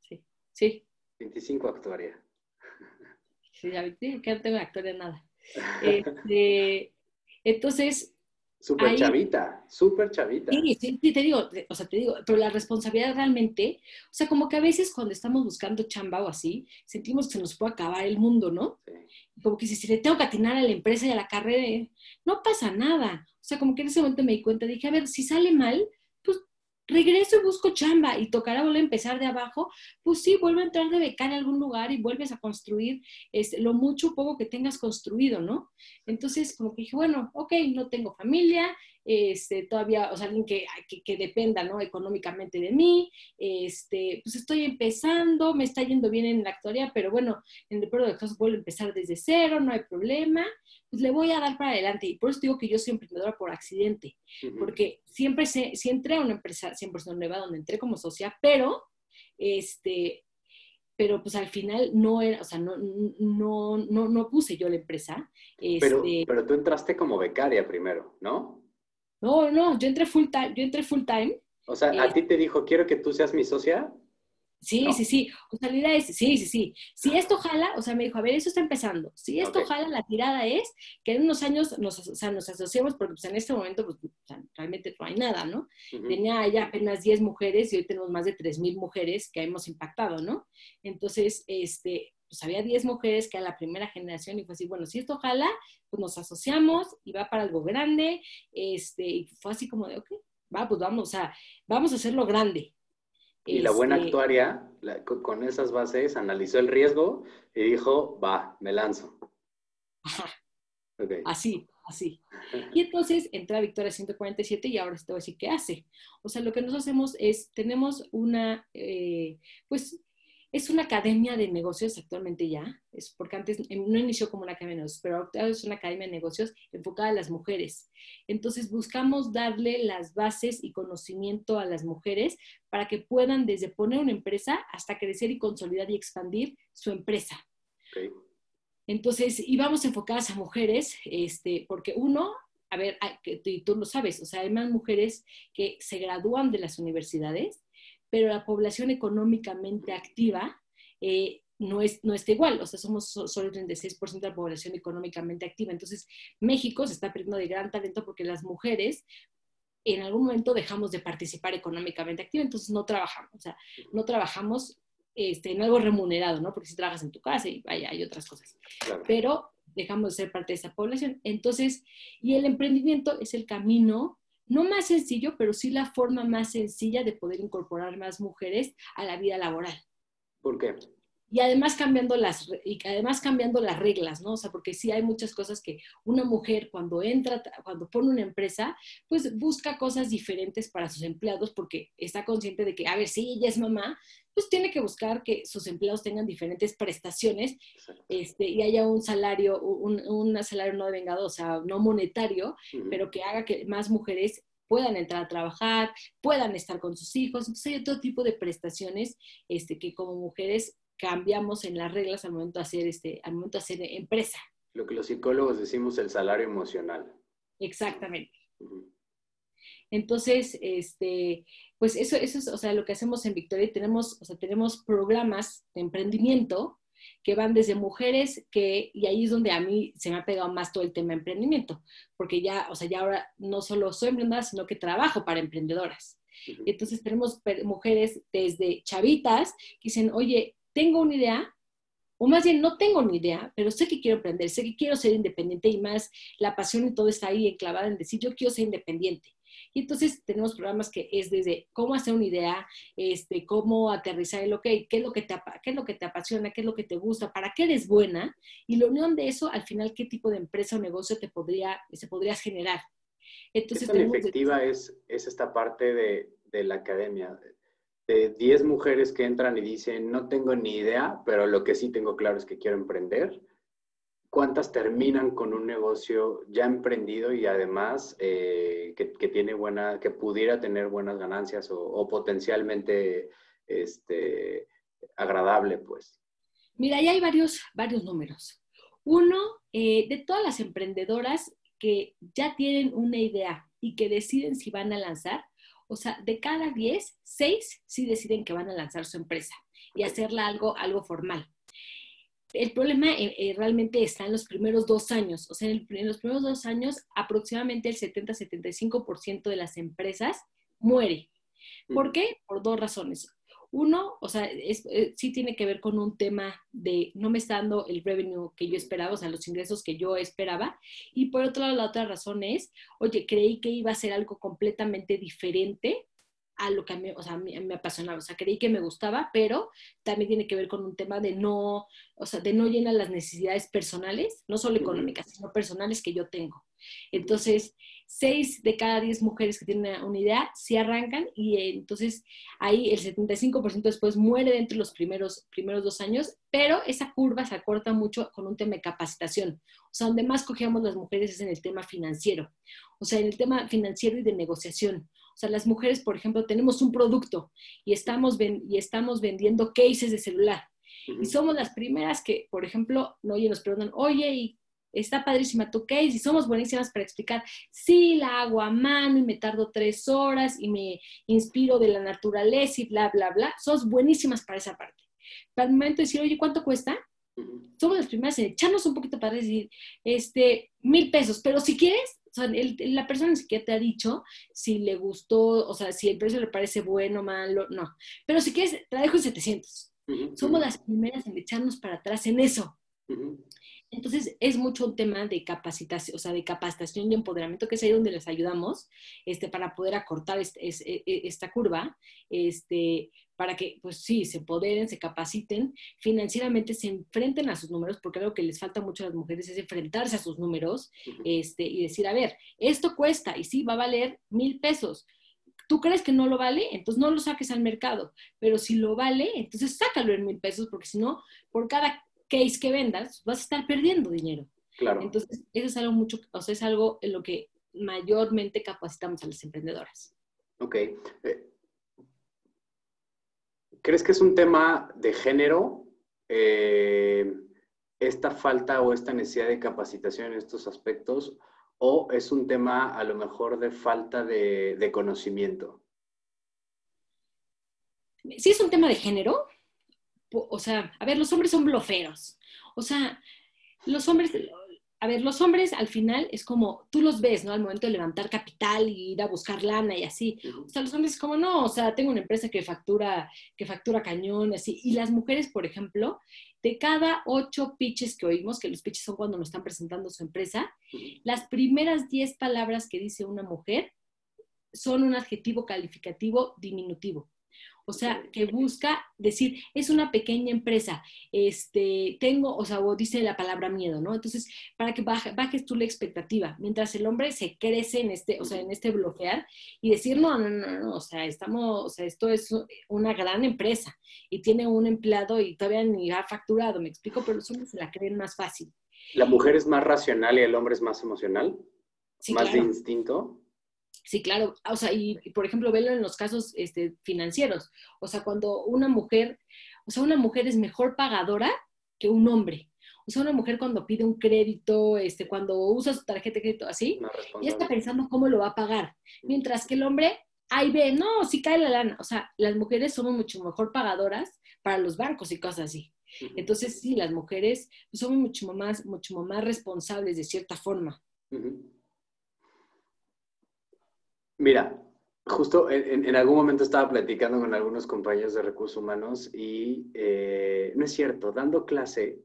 sí, sí. 25 actuaría. Sí, ya que no tengo actuaría nada. Este, entonces, Súper chavita, súper chavita. Sí, sí, te digo, o sea, te digo, pero la responsabilidad realmente, o sea, como que a veces cuando estamos buscando chamba o así, sentimos que se nos puede acabar el mundo, ¿no? Como que si, le tengo que atinar a la empresa y a la carrera, no pasa nada. O sea, como que en ese momento me di cuenta, dije, a ver, si sale mal, regreso y busco chamba y tocará volver a empezar de abajo, pues sí, vuelve a entrar de becaria a algún lugar y vuelves a construir este, lo mucho o poco que tengas construido, ¿no? Entonces, como que dije, bueno, ok, no tengo familia, este, todavía, o sea, alguien que, que, dependa, ¿no? Económicamente de mí, este, pues estoy empezando, me está yendo bien en la actualidad, pero bueno, en el peor de los casos vuelvo a empezar desde cero, no hay problema, pues le voy a dar para adelante. Y por eso digo que yo soy emprendedora por accidente, porque siempre se, si entré a una empresa 100% nueva donde entré como socia, pero, este, pero pues al final no era, o sea, no, no, no, no puse yo la empresa. pero, este pero tú entraste como becaria primero, ¿no? No, no, yo entré full time, yo entré full time. O sea, a eh, ti te dijo, quiero que tú seas mi socia. Sí, sí, sí. O sea, la idea es, sí, sí, sí. Si esto jala, o sea, me dijo, a ver, eso está empezando. Si esto jala, la tirada es que en unos años nos, o sea, nos asociamos, porque pues, en este momento, pues, realmente no hay nada, ¿no? Tenía ya apenas 10 mujeres y hoy tenemos más de 3.000 mujeres que hemos impactado, ¿no? Entonces, este, pues había 10 mujeres que a la primera generación y fue así, bueno, si esto jala, pues nos asociamos y va para algo grande, este, y fue así como de, ok, va, pues vamos, o sea, vamos a hacerlo grande. Y la buena este actuaria, con esas bases, analizó el riesgo y dijo, va, me lanzo. Así, así. Y entonces entré a Victoria 147 y ahora te voy a decir qué hace. O sea, lo que nosotros hacemos es, tenemos una, eh, pues, es una academia de negocios actualmente ya, es porque antes no inició como una academia de negocios, pero ahora es una academia de negocios enfocada a las mujeres. Entonces buscamos darle las bases y conocimiento a las mujeres para que puedan desde poner una empresa hasta crecer y consolidar y expandir su empresa. Entonces, íbamos enfocadas a mujeres, este, porque uno, a ver, y tú lo sabes, o sea, hay más mujeres que se gradúan de las universidades pero la población económicamente activa eh, no, es, no está igual, o sea, somos solo el 36% de la población económicamente activa. Entonces, México se está perdiendo de gran talento porque las mujeres en algún momento dejamos de participar económicamente activa, entonces no trabajamos, o sea, no trabajamos este, en algo remunerado, ¿no? Porque si trabajas en tu casa y vaya, hay otras cosas. Pero dejamos de ser parte de esa población. Entonces, y el emprendimiento es el camino no más sencillo, pero sí la forma más sencilla de poder incorporar más mujeres a la vida laboral. ¿Por qué? Y además cambiando las, y además cambiando las reglas, ¿no? O sea, porque sí hay muchas cosas que una mujer cuando entra, cuando pone una empresa, pues busca cosas diferentes para sus empleados porque está consciente de que, a ver, si ella es mamá, pues tiene que buscar que sus empleados tengan diferentes prestaciones este, y haya un salario, un, un salario no devengado, o sea, no monetario, pero que haga que más mujeres puedan entrar a trabajar, puedan estar con sus hijos. Entonces hay otro tipo de prestaciones este, que como mujeres cambiamos en las reglas al momento de hacer, este, al momento de hacer empresa. Lo que los psicólogos decimos el salario emocional. Exactamente. Entonces, este, pues eso, eso es, o sea, lo que hacemos en Victoria, tenemos, o sea, tenemos programas de emprendimiento que van desde mujeres que, y ahí es donde a mí se me ha pegado más todo el tema de emprendimiento, porque ya, o sea, ya ahora no solo soy emprendedora, sino que trabajo para emprendedoras. Entonces tenemos mujeres desde chavitas que dicen, oye, tengo una idea, o más bien no tengo ni idea, pero sé que quiero emprender, sé que quiero ser independiente y más la pasión y todo está ahí enclavada en decir, yo quiero ser independiente. Y entonces tenemos programas que es desde cómo hacer una idea, este, cómo aterrizar el ok, qué es, lo que te, qué es lo que te apasiona, qué es lo que te gusta, para qué eres buena, y la unión de eso, al final, qué tipo de empresa o negocio te podría, se podrías generar. Entonces, ¿Qué tan efectiva es, es esta parte de, de la academia? De 10 mujeres que entran y dicen, no tengo ni idea, pero lo que sí tengo claro es que quiero emprender, ¿cuántas terminan con un negocio ya emprendido y además eh, que, tiene buena, que pudiera tener buenas ganancias o, potencialmente este, agradable, pues? Mira, ahí hay varios, varios números. Uno, eh, de todas las emprendedoras que ya tienen una idea y que deciden si van a lanzar, o sea, de cada 10, 6 sí deciden que van a lanzar su empresa y hacerla algo, algo formal. el problema eh, eh, realmente está en los primeros dos años. O sea, en, los primeros dos años, aproximadamente el 70-75% de las empresas muere. ¿Por qué? Por dos razones. Uno, o sea, eh, sí tiene que ver con un tema de no me está dando el revenue que yo esperaba, o sea, los ingresos que yo esperaba. Y por otro lado, la otra razón es, oye, creí que iba a ser algo completamente diferente a lo que a mí, o sea, me apasionaba, o sea, creí que me gustaba, pero también tiene que ver con un tema de no, o sea, de no llenar las necesidades personales, no solo económicas, sino personales que yo tengo. Entonces, seis de cada diez mujeres que tienen una idea sí arrancan y entonces ahí el 75% después muere dentro de los primeros, primeros dos años, pero esa curva se acorta mucho con un tema de capacitación. O sea, donde más cogemos las mujeres es en el tema financiero. O sea, en el tema financiero y de negociación. O sea, las mujeres, por ejemplo, tenemos un producto y estamos, y estamos vendiendo cases de celular. Y somos las primeras que, por ejemplo, no, oye, nos preguntan, oye, ¿y está padrísima tu case y somos buenísimas para explicar, sí, la hago a mano y me tardo tres horas y me inspiro de la naturaleza y bla, bla, bla. Somos buenísimas para esa parte. Para el momento de decir, oye, ¿cuánto cuesta? Somos las primeras en echarnos un poquito para decir, este, mil pesos, pero si quieres, o sea, la persona ni siquiera te ha dicho si le gustó, o sea, si el precio le parece bueno, malo, no. Pero si quieres, te la dejo en 700. Somos las primeras en echarnos para atrás en eso. Entonces, es mucho un tema de capacitación, o sea, de capacitación y empoderamiento, que es ahí donde les ayudamos este, para poder acortar este, e, e, esta curva, este, para que, pues sí, se empoderen, se capaciten, financieramente se enfrenten a sus números, porque algo que les falta mucho a las mujeres es enfrentarse a sus números este, y decir, a ver, esto cuesta y sí, va a valer mil pesos. ¿Tú crees que no lo vale? Entonces no lo saques al mercado. Pero si lo vale, entonces sácalo en mil pesos, porque si no, por cada case que vendas, vas a estar perdiendo dinero. Claro. Entonces, eso es algo mucho, o sea, es algo en lo que mayormente capacitamos a las emprendedoras. Ok. Eh, ¿Crees que es un tema de género eh, esta falta o esta necesidad de capacitación en estos aspectos? ¿O es un tema a lo mejor de falta de, de conocimiento? Sí es un tema de género, o sea, a ver, los hombres son bloferos. O sea, los hombres, a ver, los hombres al final es como, tú los ves, ¿no? Al momento de levantar capital y ir a buscar lana y así. O sea, los hombres es como, no, o sea, tengo una empresa que factura, que factura cañón, así. Y las mujeres, por ejemplo, de cada ocho pitches que oímos, que los pitches son cuando nos están presentando su empresa, las primeras diez palabras que dice una mujer son un adjetivo calificativo diminutivo. O sea, que busca decir, es una pequeña empresa, este, tengo, o sea, o dice la palabra miedo, ¿no? Entonces, para que bajes tú la expectativa, mientras el hombre se crece en este, o sea, en este bloquear y decir, no, no, no, no, o sea, estamos, o sea, esto es una gran empresa y tiene un empleado y todavía ni ha facturado, me explico, pero los hombres se la creen más fácil. ¿La mujer es más racional y el hombre es más emocional? Sí, ¿Más de instinto? Sí, claro. O sea, y, por ejemplo, velo en los casos este, financieros. O sea, cuando una mujer, o sea, una mujer es mejor pagadora que un hombre. O sea, una mujer cuando pide un crédito, este, cuando usa su tarjeta de crédito así, ya está pensando cómo lo va a pagar. Mientras que el hombre, ahí ve, no, sí cae la lana. O sea, las mujeres somos mucho mejor pagadoras para los bancos y cosas así. Entonces, sí, las mujeres somos mucho más, mucho más responsables de cierta forma. Mira, justo en, algún momento estaba platicando con algunos compañeros de recursos humanos y eh, no es cierto, dando clase,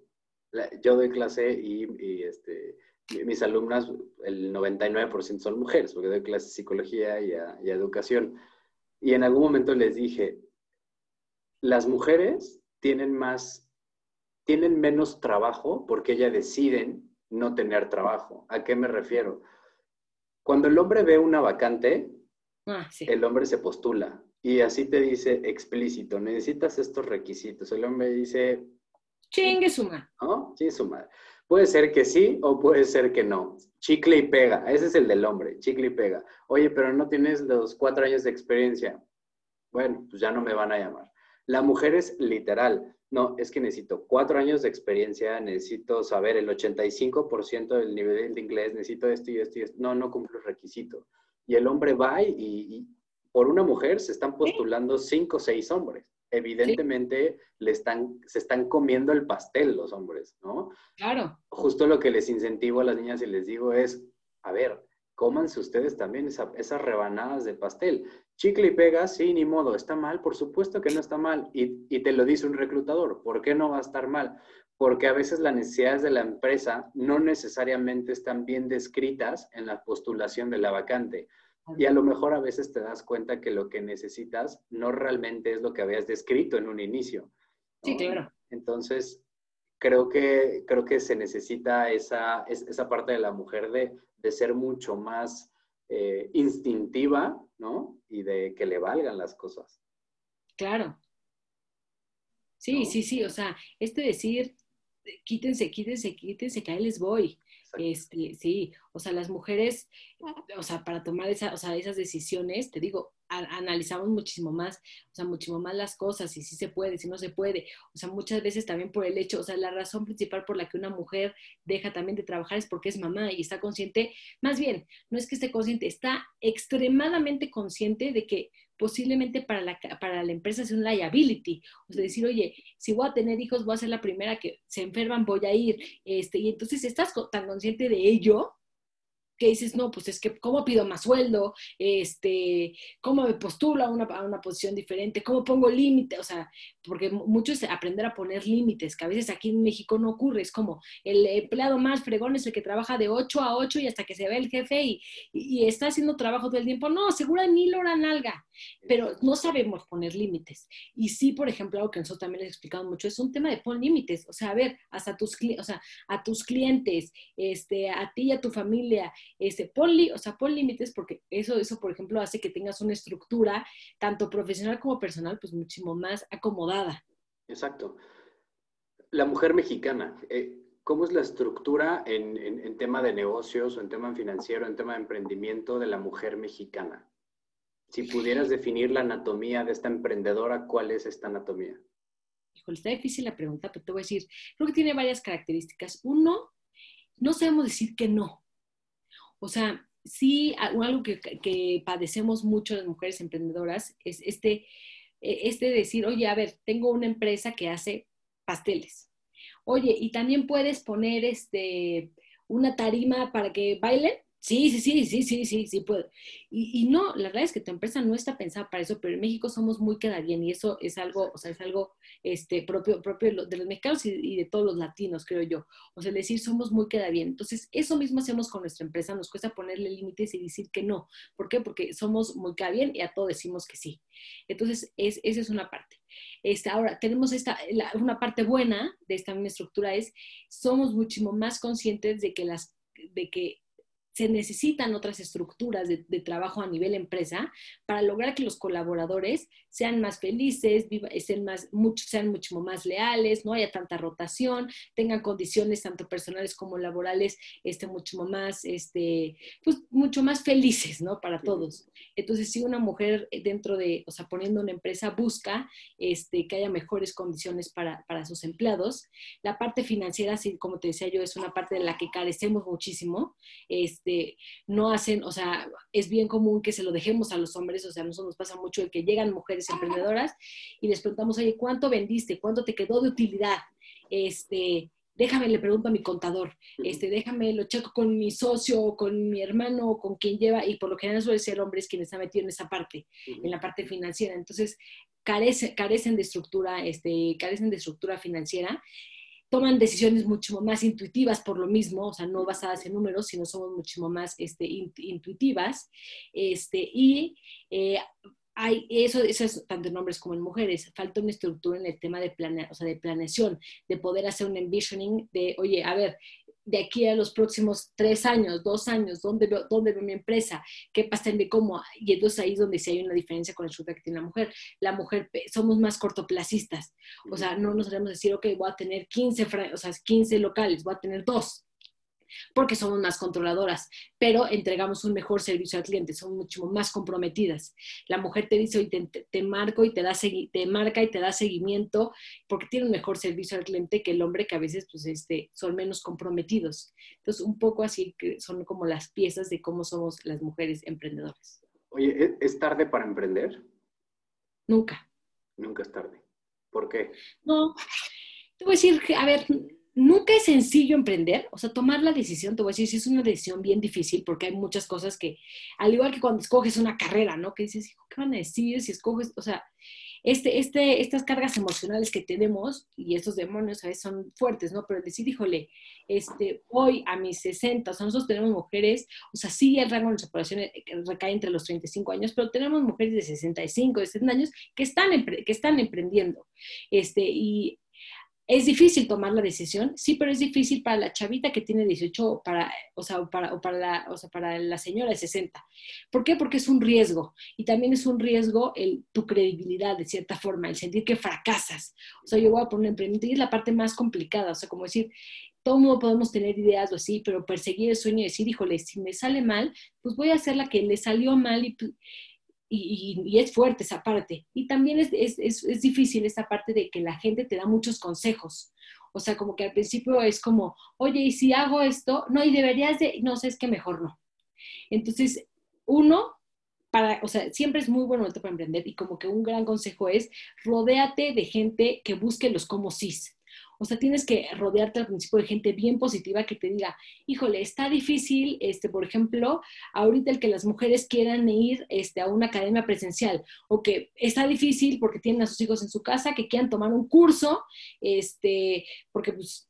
yo doy clase y, este, mis alumnas, el 99% son mujeres, porque doy clase de psicología y, y educación. Y en algún momento les dije, las mujeres tienen más, tienen menos trabajo porque ellas deciden no tener trabajo. ¿A qué me refiero? Cuando el hombre ve una vacante, ah, el hombre se postula y así te dice explícito, necesitas estos requisitos. El hombre dice... Chingue su madre. ¿No? Chingue su madre. Puede ser que sí o puede ser que no. Chicle y pega. Ese es el del hombre, chicle y pega. Oye, pero no tienes los cuatro años de experiencia. Bueno, pues ya no me van a llamar. La mujer es literal no, es que necesito cuatro años de experiencia, necesito saber el 85% del nivel de inglés, necesito esto y esto y esto. No, no cumple el requisito. Y el hombre va y, por una mujer se están postulando cinco o seis hombres. evidentemente le están, se están comiendo el pastel los hombres, ¿no? Claro. Justo lo que les incentivo a las niñas y les digo es, a ver, cómanse ustedes también esas rebanadas de pastel. Chicle y pega, sí, ni modo, ¿está mal? Por supuesto que no está mal. Y, y te lo dice un reclutador, ¿por qué no va a estar mal? Porque a veces las necesidades de la empresa no necesariamente están bien descritas en la postulación de la vacante. Y a lo mejor a veces te das cuenta que lo que necesitas no realmente es lo que habías descrito en un inicio. Sí, claro. Entonces, creo que, creo que se necesita esa, esa parte de la mujer de, de ser mucho más eh, instintiva, ¿no? Y de que le valgan las cosas. Claro. Sí, sí, sí. O sea, este decir, quítense, quítense, quítense, que ahí les voy. Este, sí, o sea, las mujeres, o sea, para tomar esa, o sea, esas decisiones, te digo, analizamos muchísimo más, o sea, muchísimo más las cosas, si se puede, si no se puede. O sea, muchas veces también por el hecho, o sea, la razón principal por la que una mujer deja también de trabajar es porque es mamá y está consciente, más bien, no es que esté consciente, está extremadamente consciente de que posiblemente para la, para la empresa es un liability. O sea, decir, oye, si voy a tener hijos, voy a ser la primera que se enferman, voy a ir. Este, y entonces estás tan consciente de ello que dices, no, pues es que, ¿cómo pido más sueldo? Este, ¿Cómo me postulo a una, a una posición diferente? ¿Cómo pongo límite? O sea, porque mucho es aprender a poner límites, que a veces aquí en México no ocurre. Es como el empleado más fregón es el que trabaja de 8 a 8 y hasta que se ve el jefe y, y, está haciendo trabajo todo el tiempo. No, segura ni lora nalga, pero no sabemos poner límites. Y sí, por ejemplo, algo que nosotros también les he explicado mucho, es un tema de pon límites. O sea, a ver, hasta tus, o sea, a tus clientes, este, a ti y a tu familia, este, pon, o sea, pon límites porque eso, eso, por ejemplo, hace que tengas una estructura, tanto profesional como personal, pues muchísimo más acomodada. Exacto. La mujer mexicana, eh, ¿cómo es la estructura en, en, tema de negocios o en tema financiero, en tema de emprendimiento de la mujer mexicana? Si pudieras definir la anatomía de esta emprendedora, ¿cuál es esta anatomía? Híjole, está difícil la pregunta, pero te voy a decir, creo que tiene varias características. Uno, no sabemos decir que no. O sea, sí, algo que, padecemos mucho las mujeres emprendedoras es este, e, este decir, oye, a ver, tengo una empresa que hace pasteles. Oye, y también puedes poner este, una tarima para que bailen. Sí, sí, sí, sí, sí, sí, sí puedo. Y, no, la verdad es que tu empresa no está pensada para eso, pero en México somos muy queda bien y eso es algo, o sea, es algo este, propio, propio de los mexicanos y, de todos los latinos, creo yo. O sea, decir, somos muy queda bien. Entonces, eso mismo hacemos con nuestra empresa, nos cuesta ponerle límites y decir que no. ¿Por qué? Porque somos muy queda bien y a todo decimos que sí. Entonces, es, esa es una parte. Este, ahora, tenemos esta, una parte buena de esta misma estructura es, somos muchísimo más conscientes de que las de que se necesitan otras estructuras de, trabajo a nivel empresa para lograr que los colaboradores sean más felices, sean, más, mucho, sean mucho más leales, no haya tanta rotación, tengan condiciones tanto personales como laborales este, mucho más, este, pues, mucho más felices, ¿no? Para todos. Entonces, si una mujer dentro de, o sea, poniendo una empresa, busca este, que haya mejores condiciones para, para sus empleados, la parte financiera, sí, como te decía yo, es una parte de la que carecemos muchísimo. Este, no hacen, o sea, es bien común que se lo dejemos a los hombres, o sea, a nosotros nos pasa mucho de que llegan mujeres emprendedoras y les preguntamos, oye, ¿cuánto vendiste? ¿Cuánto te quedó de utilidad? Este, déjame, le pregunto a mi contador, este, déjame, lo checo con mi socio, con mi hermano, con quien lleva, y por lo general suele ser hombres quienes está metido en esa parte, en la parte financiera. Entonces, carece, carecen de estructura, este, carecen de estructura financiera toman decisiones mucho más intuitivas por lo mismo, o sea, no basadas en números, sino somos mucho más este, intuitivas, este, y eh, hay eso, eso es tanto en hombres como en mujeres, falta una estructura en el tema de, plane, o sea, de planeación, de poder hacer un envisioning de, oye, a ver, de aquí a los próximos tres años, dos años, ¿dónde veo, dónde mi empresa? ¿Qué pasa de cómo? Y entonces ahí es donde sí hay una diferencia con el estructura que tiene la mujer. La mujer, somos más cortoplacistas. O sea, no nos debemos decir, ok, voy a tener 15, o sea, 15 locales, voy a tener dos porque somos más controladoras, pero entregamos un mejor servicio al cliente, son mucho más comprometidas. La mujer te dice, te, te, marco y te, da te marca y te da seguimiento porque tiene un mejor servicio al cliente que el hombre que a veces pues, este, son menos comprometidos. Entonces, un poco así son como las piezas de cómo somos las mujeres emprendedoras. Oye, ¿es tarde para emprender? Nunca. Nunca es tarde. ¿Por qué? No, te voy a decir a ver, nunca es sencillo emprender, o sea, tomar la decisión, te voy a decir, es una decisión bien difícil, porque hay muchas cosas que, al igual que cuando escoges una carrera, ¿no? Que dices, ¿qué van a decir si escoges? O sea, este, este, estas cargas emocionales que tenemos y estos demonios a veces son fuertes, ¿no? Pero decir, híjole, este, hoy a mis 60, o sea, nosotros tenemos mujeres, o sea, sí el rango de nuestra población eh, recae entre los 35 años, pero tenemos mujeres de 65, de 70 años que están, que están emprendiendo. Este, y es difícil tomar la decisión, sí, pero es difícil para la chavita que tiene 18 para, o sea, para, o para, la, o sea, para la señora de 60. ¿Por qué? Porque es un riesgo. Y también es un riesgo el, tu credibilidad, de cierta forma, el sentir que fracasas. O sea, yo voy a poner emprendimiento y es la parte más complicada. O sea, como decir, todo mundo podemos tener ideas o así, pero perseguir el sueño y decir, híjole, si me sale mal, pues voy a hacer la que le salió mal y y, es fuerte esa parte. Y también es, es, es, difícil esa parte de que la gente te da muchos consejos. O sea, como que al principio es como, oye, ¿y si hago esto? No, y deberías de, no sé, es que mejor no. Entonces, uno, para, o sea, siempre es muy bueno para emprender y como que un gran consejo es, rodéate de gente que busque los como sís. O sea, tienes que rodearte al principio de gente bien positiva que te diga, híjole, está difícil, este, por ejemplo, ahorita el que las mujeres quieran ir este, a una academia presencial, o que está difícil porque tienen a sus hijos en su casa, que quieran tomar un curso, este, porque pues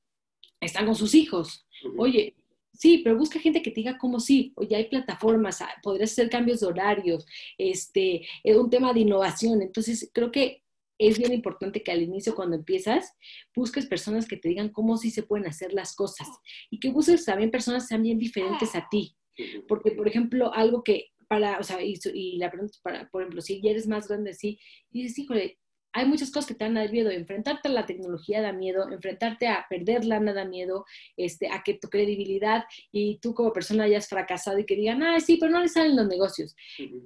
están con sus hijos. Oye, Sí, pero busca gente que te diga cómo sí, oye, hay plataformas, ah, podrías hacer cambios de horarios, este, es un tema de innovación. Entonces, creo que es bien importante que al inicio, cuando empiezas, busques personas que te digan cómo sí se pueden hacer las cosas y que busques también personas también diferentes a ti. Porque, por ejemplo, algo que para, o sea, y, la pregunta es para, por ejemplo, si ya eres más grande, sí, y dices, híjole, hay muchas cosas que te dan miedo. Enfrentarte a la tecnología da miedo, enfrentarte a perderla da miedo, este, a que tu credibilidad y tú como persona hayas fracasado y que digan, ah, sí, pero no le salen los negocios.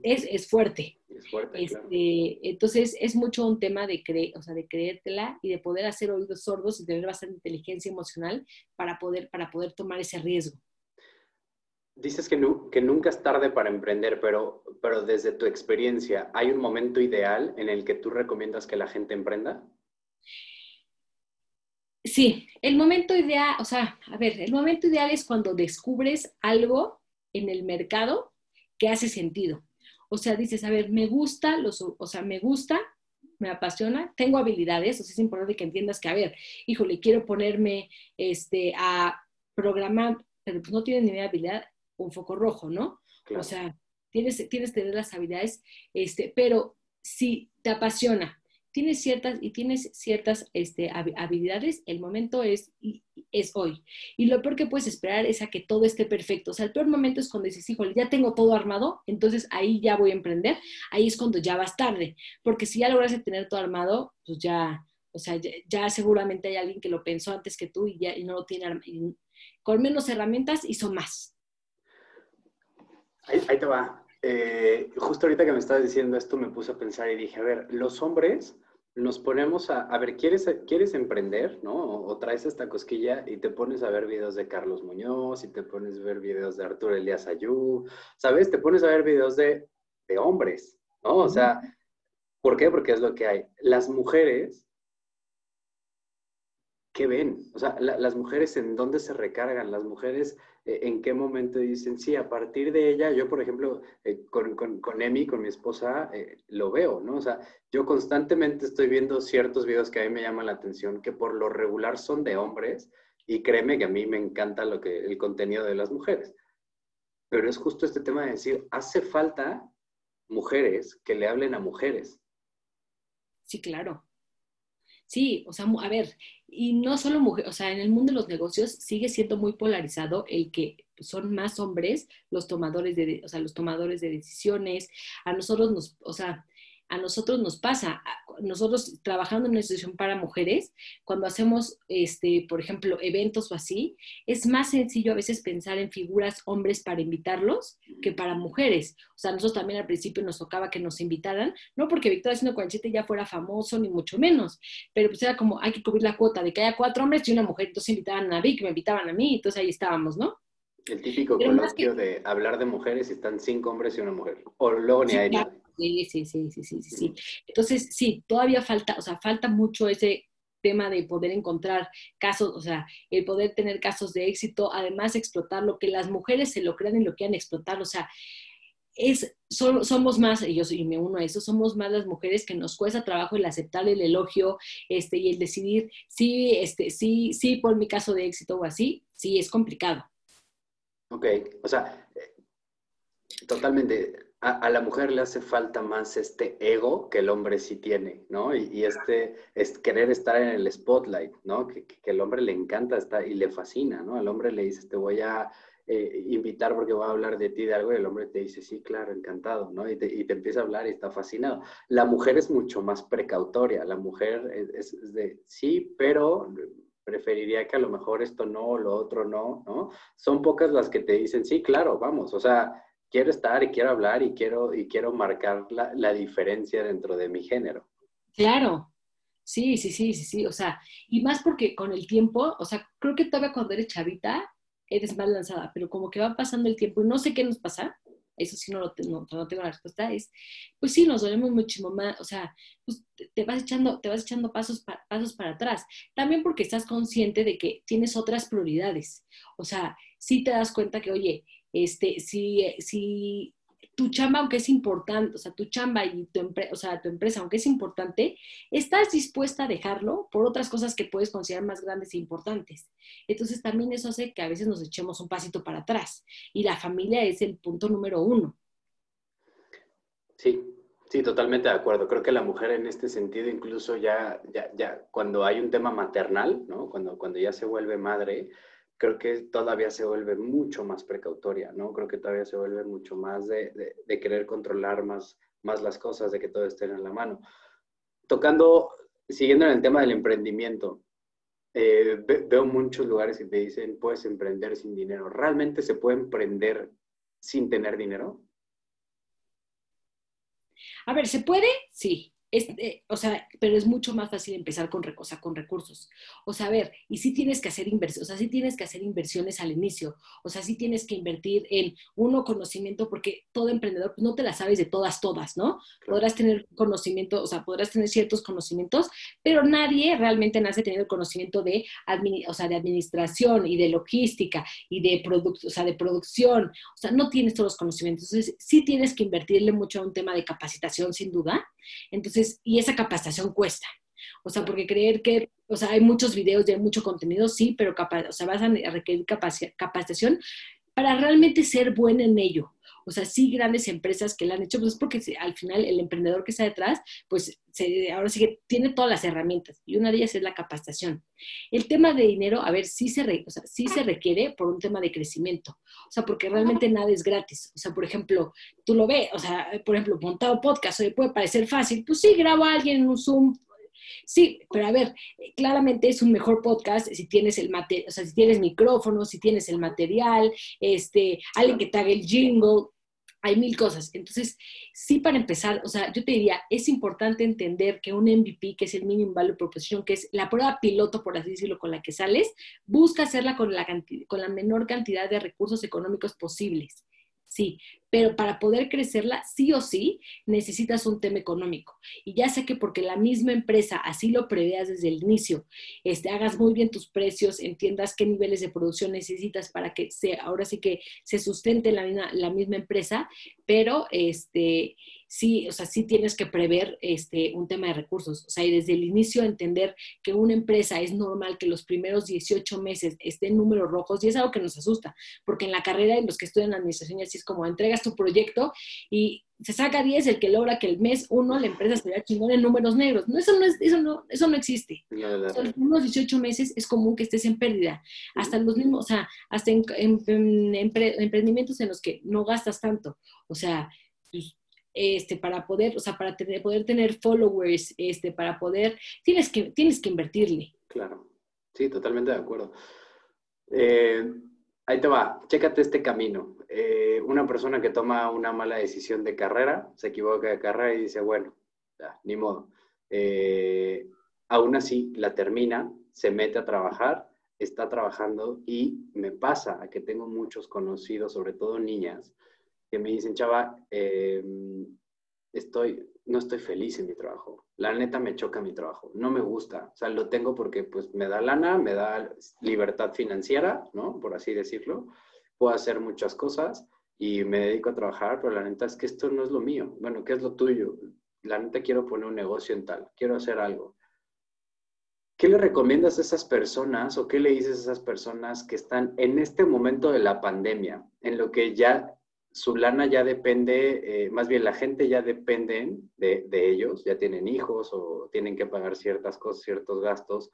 es, es, fuerte. Es fuerte este, Entonces, es mucho un tema de, cre o sea, de creértela y de poder hacer oídos sordos y tener bastante inteligencia emocional para poder, para poder tomar ese riesgo. Dices que, nunca es tarde para emprender, pero, pero desde tu experiencia, ¿hay un momento ideal en el que tú recomiendas que la gente emprenda? Sí, el momento ideal, o sea, a ver, el momento ideal es cuando descubres algo en el mercado que hace sentido. O sea, dices, a ver, me gusta, los, o sea, me gusta, me apasiona, tengo habilidades, o sea, es importante que entiendas que, a ver, híjole, quiero ponerme este, a programar, pero pues no tienes ni habilidad, un foco rojo, ¿no? O sea, tienes, tienes que tener las habilidades, este, pero si te apasiona, tienes ciertas y tienes ciertas este, habilidades, el momento es, es hoy. Y lo peor que puedes esperar es a que todo esté perfecto. O sea, el peor momento es cuando dices, híjole, ya tengo todo armado, entonces ahí ya voy a emprender. Ahí es cuando ya vas tarde. Porque si ya lograste tener todo armado, pues ya, o sea, ya, seguramente hay alguien que lo pensó antes que tú y ya y no lo tiene con menos herramientas hizo más. Ahí, te va. Eh, justo ahorita que me estabas diciendo esto me puse a pensar y dije, a ver, los hombres nos ponemos a, a ver, ¿quieres, ¿quieres emprender, no? O, traes esta cosquilla y te pones a ver videos de Carlos Muñoz y te pones a ver videos de Arturo Elías Ayú, ¿sabes? Te pones a ver videos de, de hombres, ¿no? O sea, ¿por qué? Porque es lo que hay. Las mujeres, ¿qué ven? O sea, las mujeres en dónde se recargan, las mujeres eh, en qué momento dicen, sí, a partir de ella, yo por ejemplo, eh, con, con, con, Emi, con mi esposa, eh, lo veo, ¿no? O sea, yo constantemente estoy viendo ciertos videos que a mí me llaman la atención, que por lo regular son de hombres, y créeme que a mí me encanta lo que, el contenido de las mujeres. Pero es justo este tema de decir, hace falta mujeres que le hablen a mujeres. Sí, claro. Sí, o sea, a ver, y no solo mujeres, o sea, en el mundo de los negocios sigue siendo muy polarizado el que son más hombres los tomadores de, o sea, los tomadores de decisiones. A nosotros nos, o sea, a nosotros nos pasa. Nosotros trabajando en una institución para mujeres, cuando hacemos, este, por ejemplo, eventos o así, es más sencillo a veces pensar en figuras hombres para invitarlos que para mujeres. O sea, nosotros también al principio nos tocaba que nos invitaran, no porque Victoria 147 ya fuera famoso, ni mucho menos, pero pues era como, hay que cubrir la cuota de que haya cuatro hombres y una mujer, entonces invitaban a Vic, me invitaban a mí, entonces ahí estábamos, ¿no? El típico coloquio de hablar de mujeres y están cinco hombres y una mujer. O luego ni hay Sí, sí, sí, sí, sí, sí. Entonces, sí, todavía falta, o sea, falta mucho ese tema de poder encontrar casos, o sea, el poder tener casos de éxito, además explotar lo que las mujeres se lo crean y lo quieran explotar, o sea, es, somos más, y yo soy, me uno a eso, somos más las mujeres que nos cuesta trabajo el aceptar el elogio este, y el decidir sí, este, sí, sí, por mi caso de éxito o así, sí, es complicado. Ok, o sea, totalmente. A, la mujer le hace falta más este ego que el hombre sí tiene, ¿no? Y, este es querer estar en el spotlight, ¿no? Que, que, el hombre le encanta estar y le fascina, ¿no? Al hombre le dice, te voy a eh, invitar porque voy a hablar de ti, de algo, y el hombre te dice, sí, claro, encantado, ¿no? Y te, y te empieza a hablar y está fascinado. La mujer es mucho más precautoria, la mujer es, es de, sí, pero preferiría que a lo mejor esto no, lo otro no, ¿no? Son pocas las que te dicen, sí, claro, vamos, o sea, quiero estar y quiero hablar y quiero, y quiero marcar la, la diferencia dentro de mi género. Claro, sí, sí, sí, sí, sí, o sea, y más porque con el tiempo, o sea, creo que todavía cuando eres chavita, eres más lanzada, pero como que va pasando el tiempo y no sé qué nos pasa, eso sí no, lo no, no, tengo la respuesta, es, pues sí, nos dolemos muchísimo más, o sea, pues te vas echando, te vas echando pasos, pasos para atrás. También porque estás consciente de que tienes otras prioridades. O sea, sí te das cuenta que, oye, este, si, si tu chamba, aunque es importante, o sea, tu chamba y tu, o sea, tu empresa, aunque es importante, estás dispuesta a dejarlo por otras cosas que puedes considerar más grandes e importantes. Entonces, también eso hace que a veces nos echemos un pasito para atrás. Y la familia es el punto número uno. Sí, sí, totalmente de acuerdo. Creo que la mujer en este sentido, incluso ya, ya, cuando hay un tema maternal, ¿no? Cuando ya se vuelve madre, creo que todavía se vuelve mucho más precautoria, ¿no? Creo que todavía se vuelve mucho más de, de, querer controlar más, más las cosas, de que todo esté en la mano. Tocando, siguiendo en el tema del emprendimiento, eh, veo muchos lugares que te dicen, puedes emprender sin dinero. ¿Realmente se puede emprender sin tener dinero? A ver, ¿se puede? Sí. Eh, o sea, pero es mucho más fácil empezar con, o con recursos. O sea, a ver, y si tienes que hacer inversiones, o sea, sí tienes que hacer inversiones al inicio, o sea, sí tienes que invertir en uno conocimiento, porque todo emprendedor pues, no te la sabes de todas, todas, ¿no? Podrás tener conocimiento, o sea, podrás tener ciertos conocimientos, pero nadie realmente nace teniendo conocimiento de, o sea, de administración y de logística y de, o sea, de producción, o sea, no tienes todos los conocimientos. Entonces, sí tienes que invertirle mucho a un tema de capacitación, sin duda. Entonces, y esa capacitación cuesta. O sea, porque creer que, o sea, hay muchos videos, hay mucho contenido, sí, pero o sea, vas a requerir capacitación para realmente ser buena en ello. O sea, sí grandes empresas que lo han hecho, pues es porque al final el emprendedor que está detrás, pues ahora sí que tiene todas las herramientas y una de ellas es la capacitación. El tema de dinero, a ver, sí se, o sea, sí se requiere por un tema de crecimiento, o sea, porque realmente nada es gratis. O sea, por ejemplo, tú lo ves, o sea, por ejemplo, montado podcast, oye, puede parecer fácil, pues sí, grabo a alguien en un Zoom, Sí, pero a ver, claramente es un mejor podcast si tienes el material, o sea, si tienes micrófono, si tienes el material, este, alguien que te haga el jingle, hay mil cosas. Entonces, sí, para empezar, o sea, yo te diría, es importante entender que un MVP, que es el Minimum Value Proposition, que es la prueba piloto, por así decirlo, con la que sales, busca hacerla con la, con la menor cantidad de recursos económicos posibles sí, pero para poder crecerla, sí o sí, necesitas un tema económico. Y ya sé que porque la misma empresa así lo preveas desde el inicio, este, hagas muy bien tus precios, entiendas qué niveles de producción necesitas para que se, ahora sí que se sustente la misma, la misma empresa, pero este, sí, o sea, sí tienes que prever este, un tema de recursos. O sea, y desde el inicio entender que una empresa es normal que los primeros 18 meses esté en números rojos y es algo que nos asusta, porque en la carrera de los que estudian administración así es como entregas tu proyecto y se saca 10 el que logra que el mes uno la empresa se vea chingón en números negros. No, eso no, es, eso no, eso no existe. los primeros 18 meses es común que estés en pérdida. Hasta los mismos, o sea, hasta en, emprendimientos en los que no gastas tanto. O sea, pues, este, para poder, o sea, para tener, poder tener followers, este, para poder, tienes que, tienes que invertirle. Claro, sí, totalmente de acuerdo. Eh, ahí te va, chécate este camino. Eh, una persona que toma una mala decisión de carrera, se equivoca de carrera y dice, bueno, ya, ni modo. Eh, aún así, la termina, se mete a trabajar, está trabajando y me pasa a que tengo muchos conocidos, sobre todo niñas, que me dicen, chava, em, estoy, no estoy feliz en mi trabajo. La neta me choca mi trabajo, no me gusta. O sea, lo tengo porque pues me da lana, me da libertad financiera, ¿no? Por así decirlo. Puedo hacer muchas cosas y me dedico a trabajar, pero la neta es que esto no es lo mío. Bueno, ¿qué es lo tuyo? La neta quiero poner un negocio en tal, quiero hacer algo. ¿Qué le recomiendas a esas personas o qué le dices a esas personas que están en este momento de la pandemia, en lo que ya su lana ya depende, eh, más bien la gente ya dependen de, ellos, ya tienen hijos o tienen que pagar ciertas cosas, ciertos gastos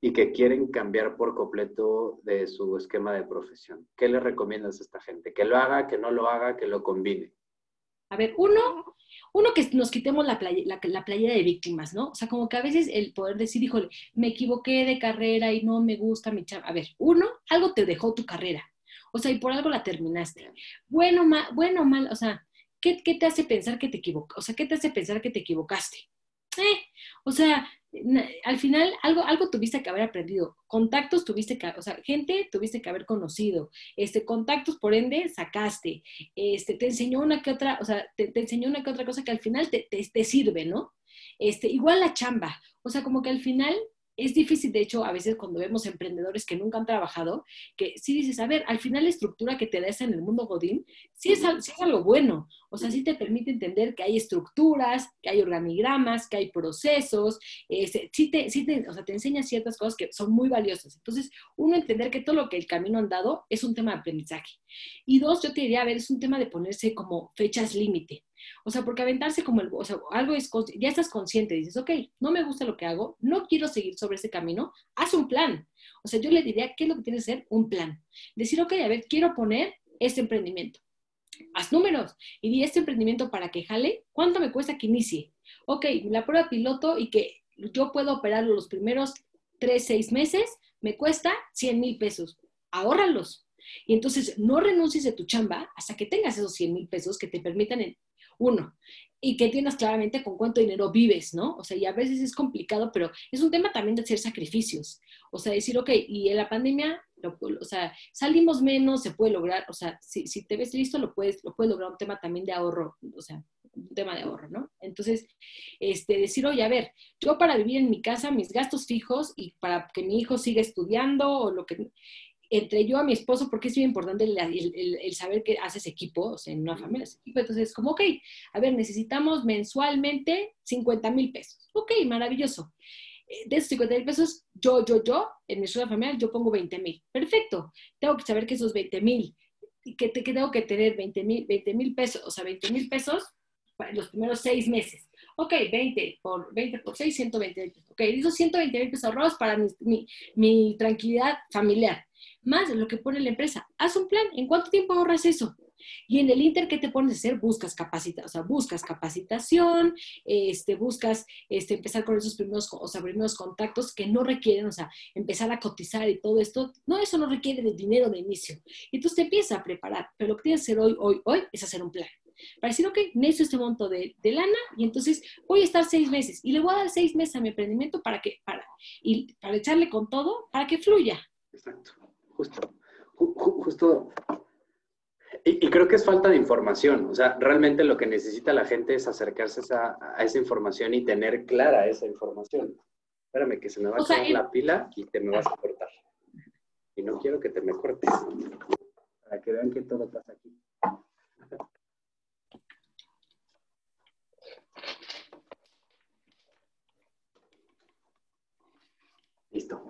y que quieren cambiar por completo de su esquema de profesión. ¿Qué le recomiendas a esta gente? Que lo haga, que no lo haga, que lo combine. A ver, uno, uno que nos quitemos la, playa, la, playera de víctimas, ¿no? O sea, como que a veces el poder decir, híjole, me equivoqué de carrera y no me gusta mi chava. A ver, uno, algo te dejó tu carrera. O sea, y por algo la terminaste. Bueno, mal, bueno, mal, o sea, ¿qué, te hace pensar que te equivocas? O sea, ¿qué te hace pensar que te equivocaste? Eh, o sea, al final algo, algo tuviste que haber aprendido, contactos tuviste que, o sea, gente tuviste que haber conocido, este, contactos por ende sacaste, este, te enseñó una que otra, o sea, te, enseñó una que otra cosa que al final te, te, te, sirve, ¿no? Este, igual la chamba, o sea, como que al final es difícil, de hecho, a veces cuando vemos emprendedores que nunca han trabajado, que sí dices, a ver, al final la estructura que te da en el mundo Godín, sí es, sí es algo bueno, o sea, sí te permite entender que hay estructuras, que hay organigramas, que hay procesos, este, sí, te, sí te, o sea, te enseña ciertas cosas que son muy valiosas. Entonces, uno entender que todo lo que el camino han dado es un tema de aprendizaje. Y dos, yo te diría, a ver, es un tema de ponerse como fechas límite. O sea, porque aventarse como el, o sea, algo es, ya estás consciente, dices, ok, no me gusta lo que hago, no quiero seguir sobre ese camino, haz un plan. O sea, yo le diría, ¿qué es lo que tiene que ser? Un plan. Decir, ok, a ver, quiero poner este emprendimiento. Haz números y di este emprendimiento para que jale, ¿cuánto me cuesta que inicie? Ok, la prueba piloto y que yo puedo operarlo los primeros tres, seis meses, me cuesta 100 mil pesos. Ahórralos. Y entonces no renuncies a tu chamba hasta que tengas esos 100 mil pesos que te permitan uno, y que entiendas claramente con cuánto dinero vives, ¿no? O sea, y a veces es complicado, pero es un tema también de hacer sacrificios. O sea, decir, ok, y en la pandemia, o sea, salimos menos, se puede lograr, o sea, si, si te ves listo, lo puedes, lo puedes lograr un tema también de ahorro, o sea, un tema de ahorro, ¿no? Entonces, este, decir, oye, a ver, yo para vivir en mi casa, mis gastos fijos y para que mi hijo siga estudiando o lo que, entre yo a mi esposo, porque es muy importante el, saber que haces equipo, o sea, en una familia es. Entonces, como, ok, a ver, necesitamos mensualmente 50 mil pesos. Ok, maravilloso. Eh, de esos 50 mil pesos, yo, yo, yo, en mi estructura familiar, yo pongo 20 mil. Perfecto. Tengo que saber que esos 20 mil, que, que, tengo que tener 20 mil 20 pesos, o sea, 20 mil pesos para los primeros seis meses. Ok, 20 por 20 por 6, 120 mil pesos. Ok, esos 120 mil pesos ahorrados para mi, mi tranquilidad familiar más lo que pone la empresa. Haz un plan. ¿En cuánto tiempo ahorras eso? Y en el Inter, ¿qué te pones a hacer? Buscas capacitación, o sea, buscas capacitación, este, buscas este, empezar con esos primeros, o sea, primeros contactos que no requieren, o sea, empezar a cotizar y todo esto. No, eso no requiere de dinero de inicio. Y entonces te empiezas a preparar. Pero lo que tienes que hacer hoy, hoy, hoy es hacer un plan. Para decir, ok, necesito este monto de, de, lana y entonces voy a estar seis meses y le voy a dar seis meses a mi emprendimiento para que, para, y para echarle con todo, para que fluya. Exacto justo, justo. Y, creo que es falta de información. O sea, realmente lo que necesita la gente es acercarse a, esa información y tener clara esa información. Espérame, que se me va a caer la pila y te me vas a cortar. Y no quiero que te me cortes. Para que vean que todo pasa aquí. Listo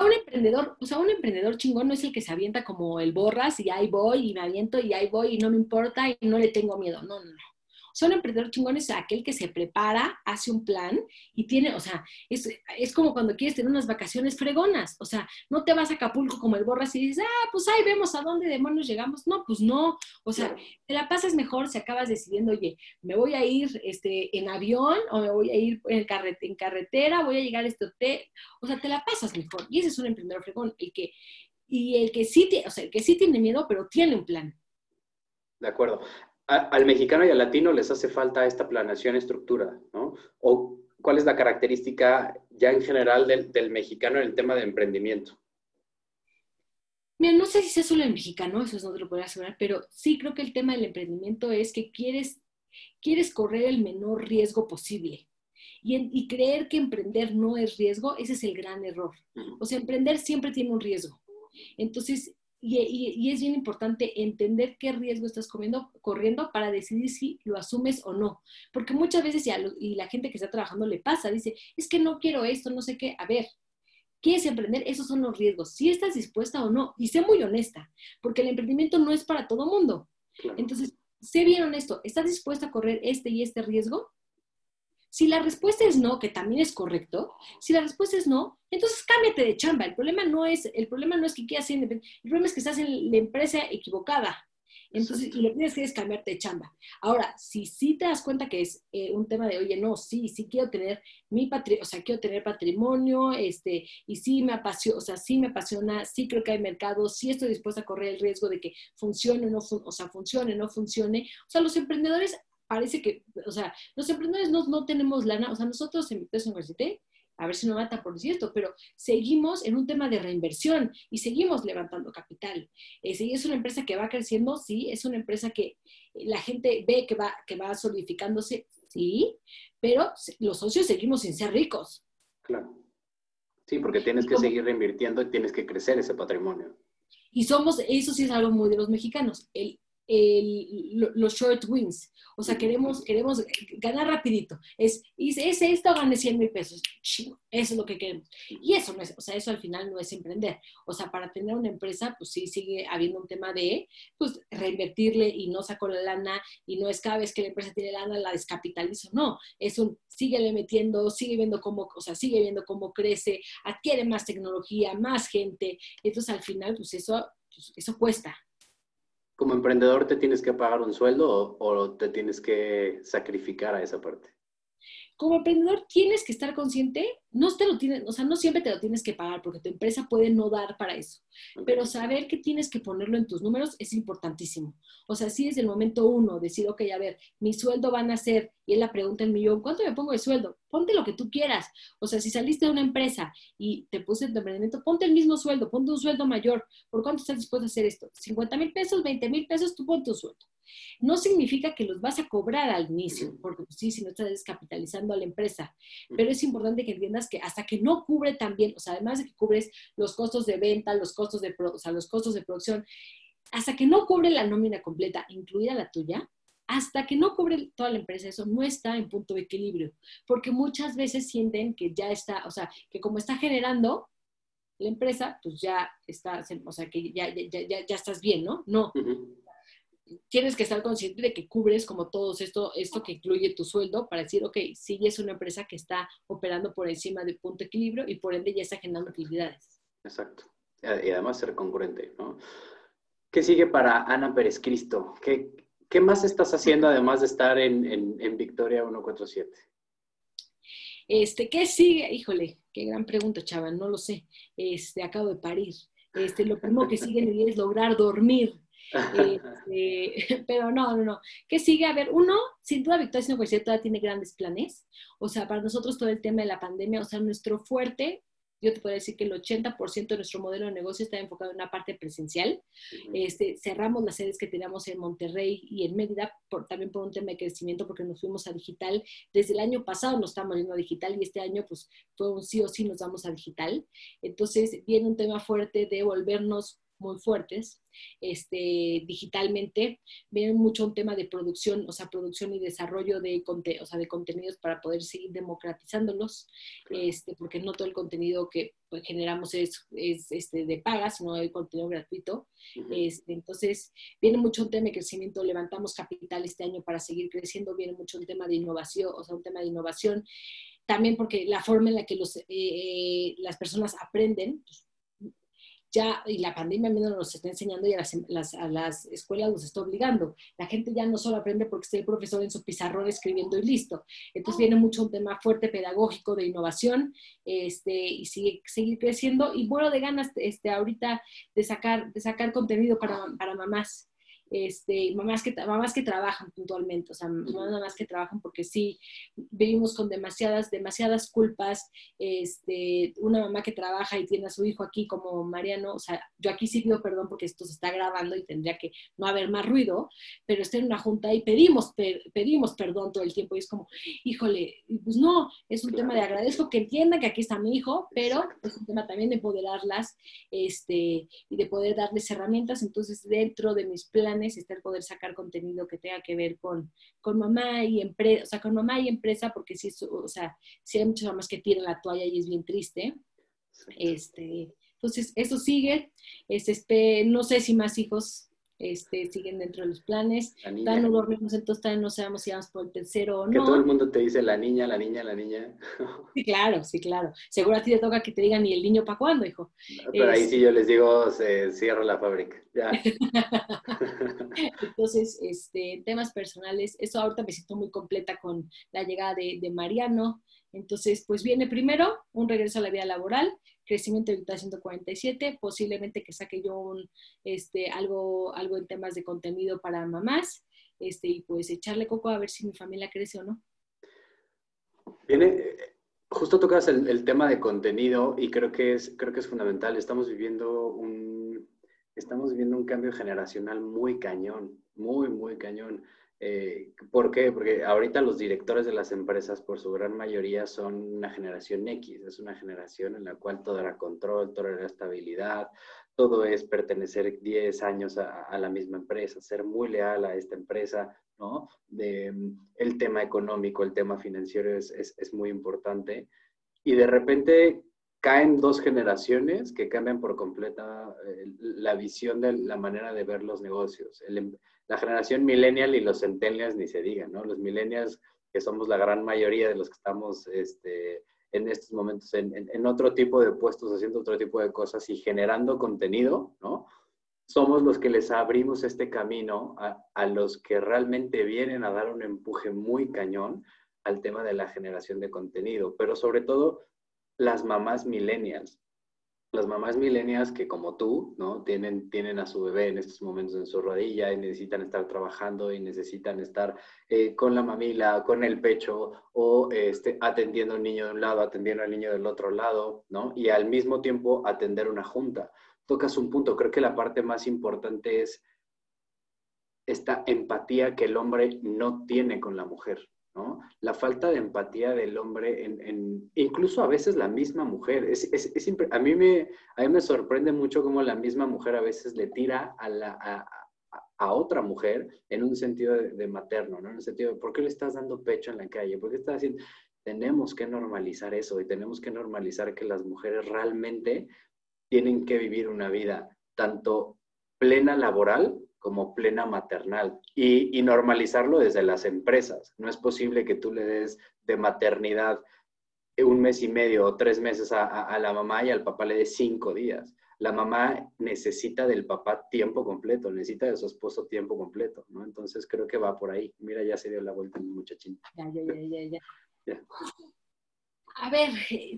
un emprendedor, o sea, un emprendedor chingón no es el que se avienta como el borras y ahí voy y me aviento y ahí voy y no me importa y no le tengo miedo. No, no, no son emprendedor chingón es aquel que se prepara, hace un plan y tiene, o sea, es, es, como cuando quieres tener unas vacaciones fregonas, o sea, no te vas a Acapulco como el borras y dices, ah, pues ahí vemos a dónde demonios llegamos. No, pues no, o sea, te la pasas mejor si acabas decidiendo, oye, me voy a ir este, en avión o me voy a ir en, en carretera, voy a llegar a este hotel, o sea, te la pasas mejor. Y ese es un emprendedor fregón, el que, y el que sí, o sea, el que sí tiene miedo, pero tiene un plan. De acuerdo al mexicano y al latino les hace falta esta planeación estructura, ¿no? O cuál es la característica ya en general del, mexicano en el tema de emprendimiento. Mira, no sé si es solo en mexicano, eso no te lo puedo asegurar, pero sí creo que el tema del emprendimiento es que quieres, quieres correr el menor riesgo posible. Y, y, creer que emprender no es riesgo, ese es el gran error. O sea, emprender siempre tiene un riesgo. Entonces, y, es bien importante entender qué riesgo estás comiendo, corriendo para decidir si lo asumes o no. Porque muchas veces, ya y la gente que está trabajando le pasa, dice, es que no quiero esto, no sé qué. A ver, ¿quieres emprender? Esos son los riesgos. Si estás dispuesta o no. Y sé muy honesta, porque el emprendimiento no es para todo mundo. Entonces, sé bien honesto, ¿estás dispuesta a correr este y este riesgo? Si la respuesta es no, que también es correcto, si la respuesta es no, entonces cámbiate de chamba. El problema no es, el problema no es que quieras ser independiente, el problema es que estás en la empresa equivocada. Entonces, lo que tienes que es cambiarte de chamba. Ahora, si sí te das cuenta que es eh, un tema de, oye, no, sí, sí quiero tener mi patrimonio, o sea, quiero tener patrimonio, este, y sí me apasiona, o sea, sí me apasiona, sí creo que hay mercado, sí estoy dispuesta a correr el riesgo de que funcione o no, o sea, funcione, no funcione. O sea, los emprendedores parece que, o sea, los emprendedores no, no tenemos lana, o sea, nosotros en Victoria University, a ver si no mata por decir esto, pero seguimos en un tema de reinversión y seguimos levantando capital. Eh, es una empresa que va creciendo, sí, es una empresa que la gente ve que va, que va solidificándose, sí, pero los socios seguimos sin ser ricos. Claro. Sí, porque tienes que seguir reinvirtiendo y tienes que crecer ese patrimonio. Y somos, eso sí es algo muy de los mexicanos, el los short wins. O sea, queremos, queremos ganar rapidito. Es, hice esto, gané 100 mil pesos. Eso es lo que queremos. Y eso no es, o sea, eso al final no es emprender. O sea, para tener una empresa, pues sí sigue habiendo un tema de, pues, reinvertirle y no saco la lana y no es cada vez que la empresa tiene lana la descapitalizo. No, es un, síguele metiendo, sigue viendo cómo, o sea, sigue viendo cómo crece, adquiere más tecnología, más gente. Entonces, al final, pues eso, pues, eso cuesta como emprendedor te tienes que pagar un sueldo o, te tienes que sacrificar a esa parte? Como emprendedor tienes que estar consciente, no te lo tienes, o sea, no siempre te lo tienes que pagar porque tu empresa puede no dar para eso, pero saber que tienes que ponerlo en tus números es importantísimo. O sea, si desde el momento uno decir, ok, a ver, mi sueldo van a ser, y él la pregunta en millón, ¿cuánto me pongo de sueldo? Ponte lo que tú quieras. O sea, si saliste de una empresa y te puse en tu emprendimiento, ponte el mismo sueldo, ponte un sueldo mayor. ¿Por cuánto estás dispuesto a hacer esto? 50 mil pesos, 20 mil pesos, tú ponte tu sueldo. No significa que los vas a cobrar al inicio, porque pues, sí, si no estás descapitalizando a la empresa, pero es importante que entiendas que hasta que no cubre también, o sea, además de que cubres los costos de venta, los costos de, o sea, los costos de producción, hasta que no cubre la nómina completa, incluida la tuya, hasta que no cubre toda la empresa, eso no está en punto de equilibrio, porque muchas veces sienten que ya está, o sea, que como está generando la empresa, pues ya está, o sea, que ya, ya, ya, ya estás bien, ¿no? No. Tienes que estar consciente de que cubres como todo esto, esto que incluye tu sueldo para decir, ok, sí, es una empresa que está operando por encima de punto equilibrio y por ende ya está generando utilidades. Exacto. Y además ser congruente, ¿no? ¿Qué sigue para Ana Pérez Cristo? ¿Qué, qué más estás haciendo además de estar en, en, Victoria 147? Este, ¿Qué sigue? Híjole, qué gran pregunta, chaval, no lo sé. Este, acabo de parir. Este, lo primero que sigue en mi vida es lograr dormir. Este, pero no, no, no. ¿Qué sigue? A ver, uno, sin duda Victoria 147 todavía tiene grandes planes. O sea, para nosotros todo el tema de la pandemia, o sea, nuestro fuerte yo te puedo decir que el 80% de nuestro modelo de negocio está enfocado en una parte presencial. este, cerramos las sedes que teníamos en Monterrey y en Mérida, por, también por un tema de crecimiento, porque nos fuimos a digital. Desde el año pasado nos estamos yendo a digital y este año pues fue un sí o sí nos vamos a digital. Entonces viene un tema fuerte de volvernos muy fuertes este, digitalmente. Viene mucho un tema de producción, o sea, producción y desarrollo de, o sea, de contenidos para poder seguir democratizándolos, este, porque no todo el contenido que pues, generamos es, es este, de paga, sino hay contenido gratuito. este, entonces, viene mucho un tema de crecimiento, levantamos capital este año para seguir creciendo, viene mucho un tema de innovación, o sea, un tema de innovación también porque la forma en la que los, eh, eh, las personas aprenden, pues, ya, y la pandemia menos nos está enseñando y a las, a las, escuelas nos está obligando. La gente ya no solo aprende porque está el profesor en su pizarrón escribiendo y listo. Entonces viene mucho un tema fuerte pedagógico de innovación este, y sigue, seguir creciendo. Y bueno, de ganas este, ahorita de sacar, de sacar contenido para, para mamás. Este, mamás, que, mamás que trabajan puntualmente, o sea, mamás que trabajan porque sí, vivimos con demasiadas, demasiadas culpas, este, una mamá que trabaja y tiene a su hijo aquí como Mariano, o sea, yo aquí sí pido perdón porque esto se está grabando y tendría que no haber más ruido, pero estoy en una junta y pedimos, pedimos perdón todo el tiempo y es como, híjole, pues no, es un tema de agradezco que entiendan que aquí está mi hijo, pero es un tema también de empoderarlas este, y de poder darles herramientas, entonces dentro de mis planes está el poder sacar contenido que tenga que ver con, con mamá y empresa, o sea, con mamá y empresa, porque sí, o sea, sí hay muchas mamás que tiran la toalla y es bien triste. Este, entonces, eso sigue. Este, no sé si más hijos este, siguen dentro de los planes. Todavía no dormimos, entonces todavía no sabemos si vamos por el tercero o no. Que todo el mundo te dice la niña, la niña, la niña. Sí, claro, sí, claro. Seguro a ti te toca que te digan, ¿y el niño para cuándo, hijo? pero ahí sí yo les digo, se cierra la fábrica. Ya. entonces, este, temas personales, eso ahorita me siento muy completa con la llegada de, de Mariano. Entonces, pues viene primero un regreso a la vida laboral, crecimiento de 147, posiblemente que saque yo un, este, algo, algo en temas de contenido para mamás, este, y pues echarle coco a ver si mi familia crece o no. Viene, justo tocas el, tema de contenido y creo que es, creo que es fundamental. Estamos viviendo un, estamos viviendo un cambio generacional muy cañón, muy, muy cañón. Eh, ¿Por qué? Porque ahorita los directores de las empresas, por su gran mayoría, son una generación X, es una generación en la cual todo era control, todo era estabilidad, todo es pertenecer 10 años a, la misma empresa, ser muy leal a esta empresa, ¿no? De, el tema económico, el tema financiero es, es, muy importante. Y de repente caen dos generaciones que cambian por completa eh, la visión de la manera de ver los negocios. El, em, la generación millennial y los centennials ni se digan, ¿no? Los millennials, que somos la gran mayoría de los que estamos este, en estos momentos en, otro tipo de puestos, haciendo otro tipo de cosas y generando contenido, ¿no? Somos los que les abrimos este camino a, a los que realmente vienen a dar un empuje muy cañón al tema de la generación de contenido, pero sobre todo las mamás millennials las mamás milenias que como tú, ¿no? Tienen, tienen a su bebé en estos momentos en su rodilla y necesitan estar trabajando y necesitan estar eh, con la mamila, con el pecho o este, atendiendo al niño de un lado, atendiendo al niño del otro lado, ¿no? Y al mismo tiempo atender una junta. Tocas un punto, creo que la parte más importante es esta empatía que el hombre no tiene con la mujer, la falta de empatía del hombre, en, incluso a veces la misma mujer. A, mí me, a mí me sorprende mucho cómo la misma mujer a veces le tira a, la, a, otra mujer en un sentido de, materno, ¿no? En el sentido de, ¿por qué le estás dando pecho en la calle? ¿Por qué estás haciendo? Tenemos que normalizar eso y tenemos que normalizar que las mujeres realmente tienen que vivir una vida tanto plena laboral como plena maternal y, normalizarlo desde las empresas. No es posible que tú le des de maternidad un mes y medio o tres meses a, la mamá y al papá le des cinco días. La mamá necesita del papá tiempo completo, necesita de su esposo tiempo completo, ¿no? Entonces creo que va por ahí. Mira, ya se dio la vuelta en muchachín. Ya, ya, ya, ya, A ver,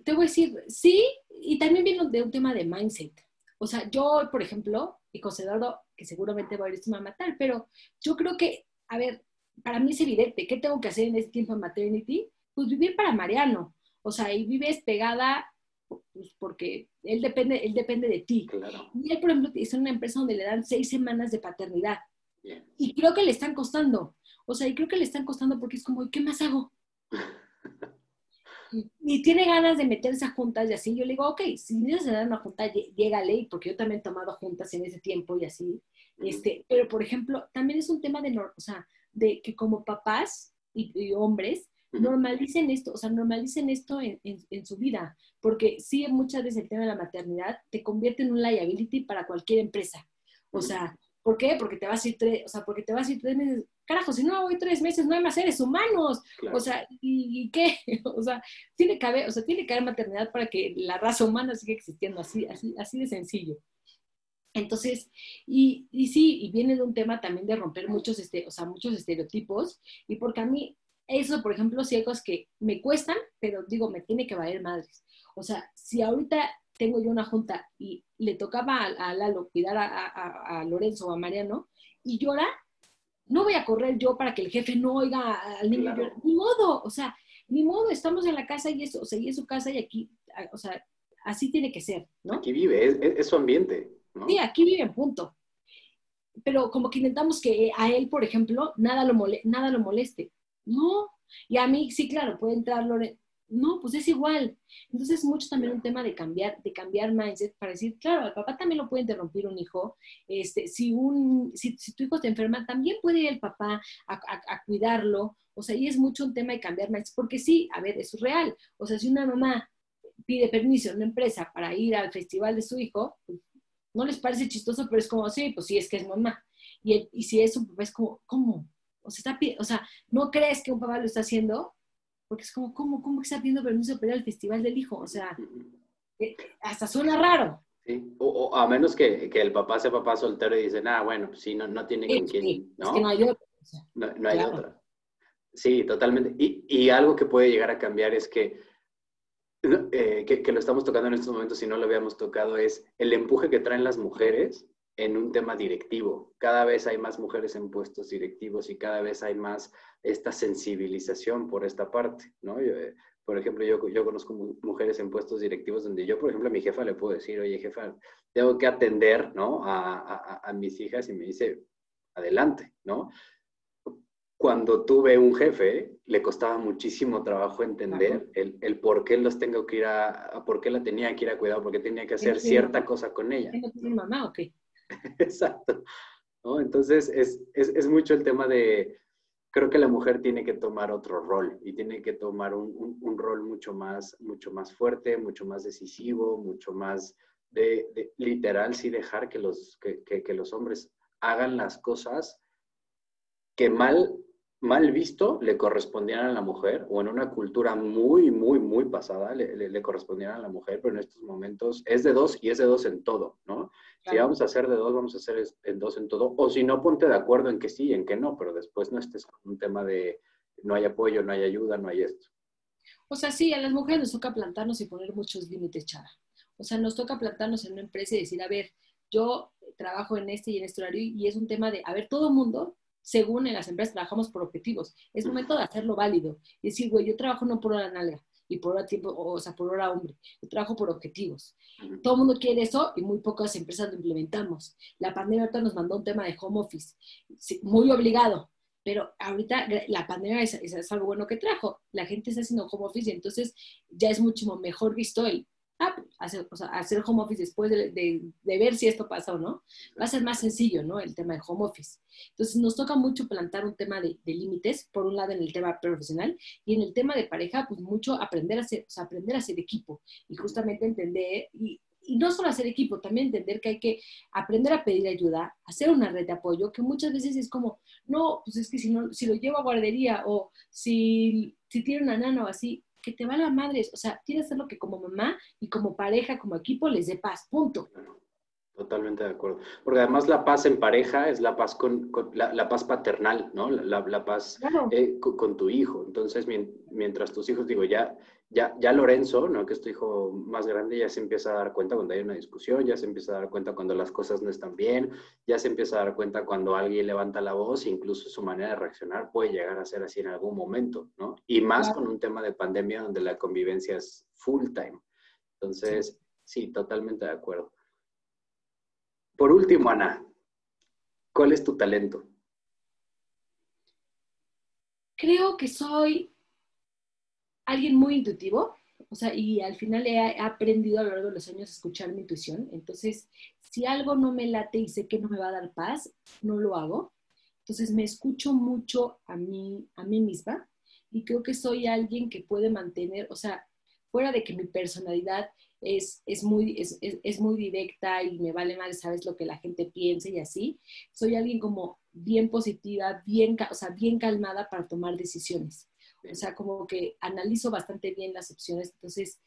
te voy a decir, sí, y también viene de un tema de mindset. O sea, yo, por ejemplo, y considero que seguramente va a ir esto a matar, pero yo creo que, a ver, para mí es evidente, ¿qué tengo que hacer en este tiempo de maternity? Pues vivir para Mariano, o sea, y vives pegada pues porque él depende, él depende de ti. Y él, por ejemplo, es una empresa donde le dan seis semanas de paternidad. Y creo que le están costando. O sea, y creo que le están costando porque es como, ¿qué más hago? Y tiene ganas de meterse a juntas y así, yo le digo, ok, si necesitas dar una junta, ley porque yo también he tomado juntas en ese tiempo y así, este, pero por ejemplo, también es un tema de, o sea, de que como papás y, hombres normalicen esto, o sea, normalicen esto en, en, su vida, porque sí, muchas veces el tema de la maternidad te convierte en un liability para cualquier empresa, o sea, ¿Por qué? Porque te vas a ir tres, o sea, porque te vas a ir tres meses. Carajo, si no voy tres meses, no hay más seres humanos. O sea, ¿y, qué? O sea, tiene que haber, o sea, tiene que haber maternidad para que la raza humana siga existiendo, así, así, así de sencillo. Entonces, y, y sí, y viene de un tema también de romper muchos, este, o sea, muchos estereotipos, y porque a mí, eso, por ejemplo, sí hay cosas que me cuestan, pero digo, me tiene que valer madres. O sea, si ahorita tengo yo una junta y le tocaba a, Lalo cuidar a, Lorenzo o a Mariano, y llora, no voy a correr yo para que el jefe no oiga al niño llorar. Ni modo, o sea, ni modo, estamos en la casa y eso, o sea, y es su casa y aquí, o sea, así tiene que ser, ¿no? Aquí vive, es, su ambiente, ¿no? Sí, aquí vive, punto. Pero como que intentamos que a él, por ejemplo, nada lo, nada lo moleste. No, y a mí, sí, claro, puede entrar Lore, no, pues es igual. Entonces, mucho también un tema de cambiar, de cambiar mindset para decir, claro, al papá también lo puede interrumpir un hijo. Este, si, un, si, tu hijo te enferma, también puede ir el papá a, cuidarlo. O sea, y es mucho un tema de cambiar mindset, porque sí, a ver, es real. O sea, si una mamá pide permiso a una empresa para ir al festival de su hijo, pues, no les parece chistoso, pero es como, sí, pues sí, es que es mamá. Y, y si es un papá, es como, ¿cómo? O sea, está, o sea, ¿no crees que un papá lo está haciendo? Porque es como, ¿cómo, cómo está pidiendo permiso para ir al festival del hijo? O sea, eh, hasta suena raro. Sí, o, a menos que, que, el papá sea papá soltero y dice, ah, bueno, pues sí, no, no tiene con quién, ¿no? Es que no hay otra. no, hay otra. Sí, totalmente. Y, y, algo que puede llegar a cambiar es que, eh, que, que, lo estamos tocando en estos momentos, si no lo habíamos tocado, es el empuje que traen las mujeres en un tema directivo. Cada vez hay más mujeres en puestos directivos y cada vez hay más esta sensibilización por esta parte, ¿no? Eh, por ejemplo, yo, yo conozco mujeres en puestos directivos donde yo, por ejemplo, a mi jefa le puedo decir, oye, jefa, tengo que atender, ¿no? A, a, mis hijas y me dice, adelante, ¿no? Cuando tuve un jefe, le costaba muchísimo trabajo entender el, el, por qué los tengo que ir a, por qué la tenía que ir a cuidar, por qué tenía que hacer cierta cosa con ella. ¿No mamá o qué? Exacto. ¿no? Entonces, es, es, es, mucho el tema de, creo que la mujer tiene que tomar otro rol y tiene que tomar un, un, rol mucho más, mucho más fuerte, mucho más decisivo, mucho más de, literal, sí dejar que los, que, que, que los hombres hagan las cosas que mal mal visto le correspondían a la mujer o en una cultura muy, muy, muy pasada le, le, correspondían a la mujer, pero en estos momentos es de dos y es de dos en todo, ¿no? Si vamos a hacer de dos, vamos a hacer en dos en todo. O si no, ponte de acuerdo en que sí y en que no, pero después no estés con un tema de no hay apoyo, no hay ayuda, no hay esto. O sea, sí, a las mujeres nos toca plantarnos y poner muchos límites, Chara. O sea, nos toca plantarnos en una empresa y decir, a ver, yo trabajo en este y en este horario y es un tema de, a ver, todo mundo según en las empresas trabajamos por objetivos. Es momento de hacerlo válido. Y decir, güey, yo trabajo no por hora nalga y por hora tiempo, o sea, por hora hombre. Yo trabajo por objetivos. Todo el mundo quiere eso y muy pocas empresas lo implementamos. La pandemia ahorita nos mandó un tema de home office, muy obligado, pero ahorita la pandemia es, es, algo bueno que trajo. La gente está haciendo home office y entonces ya es mucho mejor visto el ah, hacer, o sea, hacer home office después de, ver si esto pasa o no, va a ser más sencillo, ¿no? El tema de home office. Entonces, nos toca mucho plantar un tema de, límites, por un lado en el tema profesional y en el tema de pareja, pues mucho aprender a ser, o sea, aprender a ser equipo y justamente entender, y, y no solo hacer equipo, también entender que hay que aprender a pedir ayuda, hacer una red de apoyo, que muchas veces es como, no, pues es que si, no, si lo llevo a guardería o si, si tiene una nana o así, que te va la madre. O sea, tienes que hacer lo que como mamá y como pareja, como equipo, les dé paz. Punto. Totalmente de acuerdo. Porque además la paz en pareja es la paz con, la, paz paternal, ¿no? La, la paz eh, con, tu hijo. Entonces, mientras tus hijos, digo, ya, ya, ya Lorenzo, ¿no? Que es tu hijo más grande, ya se empieza a dar cuenta cuando hay una discusión, ya se empieza a dar cuenta cuando las cosas no están bien, ya se empieza a dar cuenta cuando alguien levanta la voz, incluso su manera de reaccionar puede llegar a ser así en algún momento, ¿no? Y más con un tema de pandemia donde la convivencia es full time. Entonces, sí totalmente de acuerdo. Por último, Ana, ¿cuál es tu talento? Creo que soy alguien muy intuitivo, o sea, y al final he aprendido a lo largo de los años a escuchar mi intuición. Entonces, si algo no me late y sé que no me va a dar paz, no lo hago. Entonces, me escucho mucho a mí, a mí misma y creo que soy alguien que puede mantener, o sea, fuera de que mi personalidad es, es muy, es, es, muy directa y me vale mal, sabes lo que la gente piensa y así. Soy alguien como bien positiva, bien, o sea, bien calmada para tomar decisiones. O sea, como que analizo bastante bien las opciones, entonces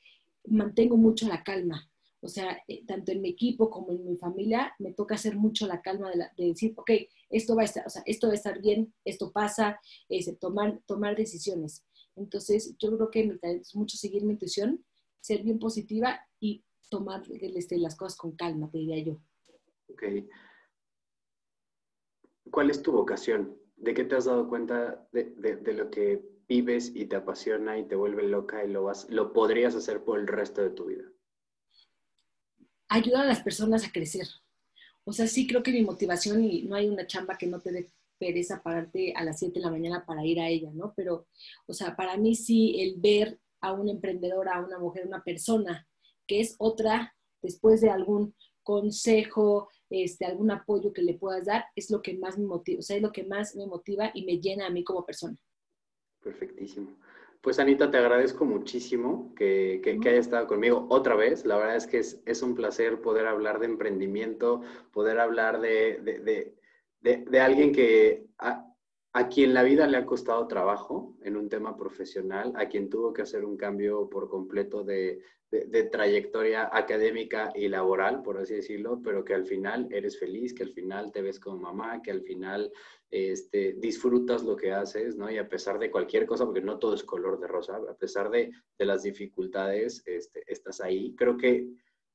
mantengo mucho la calma. O sea, eh, tanto en mi equipo como en mi familia me toca hacer mucho la calma de, decir, ok, esto va a estar, o sea, esto va a estar bien, esto pasa, es, tomar, tomar decisiones. Entonces, yo creo que mi talento es mucho seguir mi intuición, ser bien positiva y tomar este, las cosas con calma, te diría yo. Ok. ¿cuál es tu vocación? ¿De qué te has dado cuenta de, lo que vives y te apasiona y te vuelve loca y lo, vas, lo podrías hacer por el resto de tu vida? Ayudar a las personas a crecer. O sea, sí creo que mi motivación, y no hay una chamba que no te dé pereza pararte a las 7 de la mañana para ir a ella, ¿no? Pero, o sea, para mí sí el ver a una emprendedora, a una mujer, una persona que es otra después de algún consejo, este, algún apoyo que le puedas dar, es lo que más me motiva, o sea, es lo que más me motiva y me llena a mí como persona. Perfectísimo. Pues Anita, te agradezco muchísimo que, que, que hayas estado conmigo otra vez. La verdad es que es, es, un placer poder hablar de emprendimiento, poder hablar de, de, de, de alguien que a quien la vida le ha costado trabajo en un tema profesional, a quien tuvo que hacer un cambio por completo de, trayectoria académica y laboral, por así decirlo, pero que al final eres feliz, que al final te ves como mamá, que al final este, disfrutas lo que haces, ¿no? Y a pesar de cualquier cosa, porque no todo es color de rosa, a pesar de, las dificultades, este, estás ahí. Creo que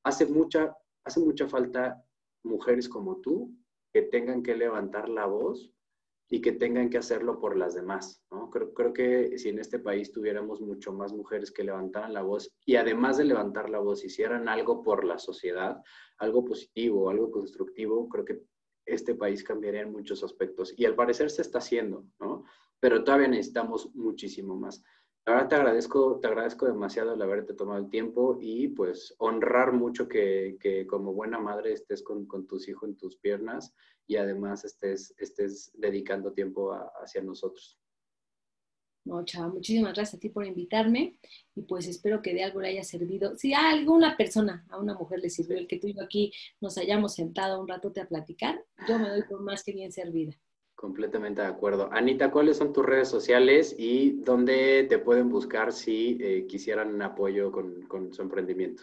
hace mucha, hace mucha falta mujeres como tú que tengan que levantar la voz y que tengan que hacerlo por las demás. ¿no? Creo, creo, que si en este país tuviéramos mucho más mujeres que levantaran la voz y además de levantar la voz hicieran algo por la sociedad, algo positivo, algo constructivo, creo que este país cambiaría en muchos aspectos. Y al parecer se está haciendo, ¿no? Pero todavía necesitamos muchísimo más. La verdad te agradezco, te agradezco demasiado el haberte tomado el tiempo y pues honrar mucho que, que como buena madre estés con, con, tus hijos en tus piernas y además estés, estés dedicando tiempo hacia nosotros. No, chava, muchísimas gracias a ti por invitarme y pues espero que de algo le haya servido. Si a alguna persona, a una mujer le sirvió el que tú y yo aquí nos hayamos sentado un rato a platicar, yo me doy por más que bien servida. Completamente de acuerdo. Anita, ¿cuáles son tus redes sociales y dónde te pueden buscar si eh, quisieran apoyo con, su emprendimiento?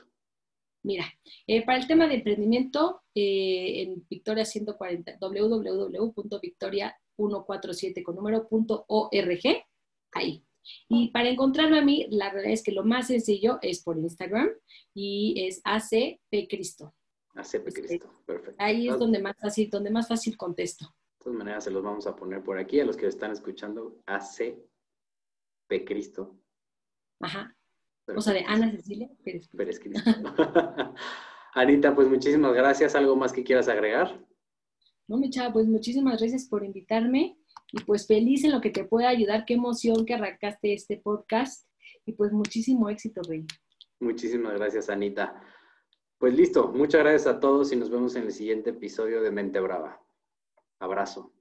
Mira, eh, para el tema de emprendimiento, eh, en Victoria 140, www.victoria147 con número.org, ahí. Y para encontrarme a mí, la verdad es que lo más sencillo es por Instagram y es ACP Cristo. ACP Cristo, perfecto. Ahí es donde más fácil, donde más fácil contesto. De todas maneras, se los vamos a poner por aquí a los que están escuchando. AC P. Cristo. Ajá. o sea, de Ana Cecilia Pérez, Pérez Cristo. Anita, pues muchísimas gracias. ¿Algo más que quieras agregar? No, mi chava, pues muchísimas gracias por invitarme y pues feliz en lo que te pueda ayudar. Qué emoción que arrancaste este podcast y pues muchísimo éxito, Rey. Muchísimas gracias, Anita. Pues listo, muchas gracias a todos y nos vemos en el siguiente episodio de Mente Brava. Abrazo.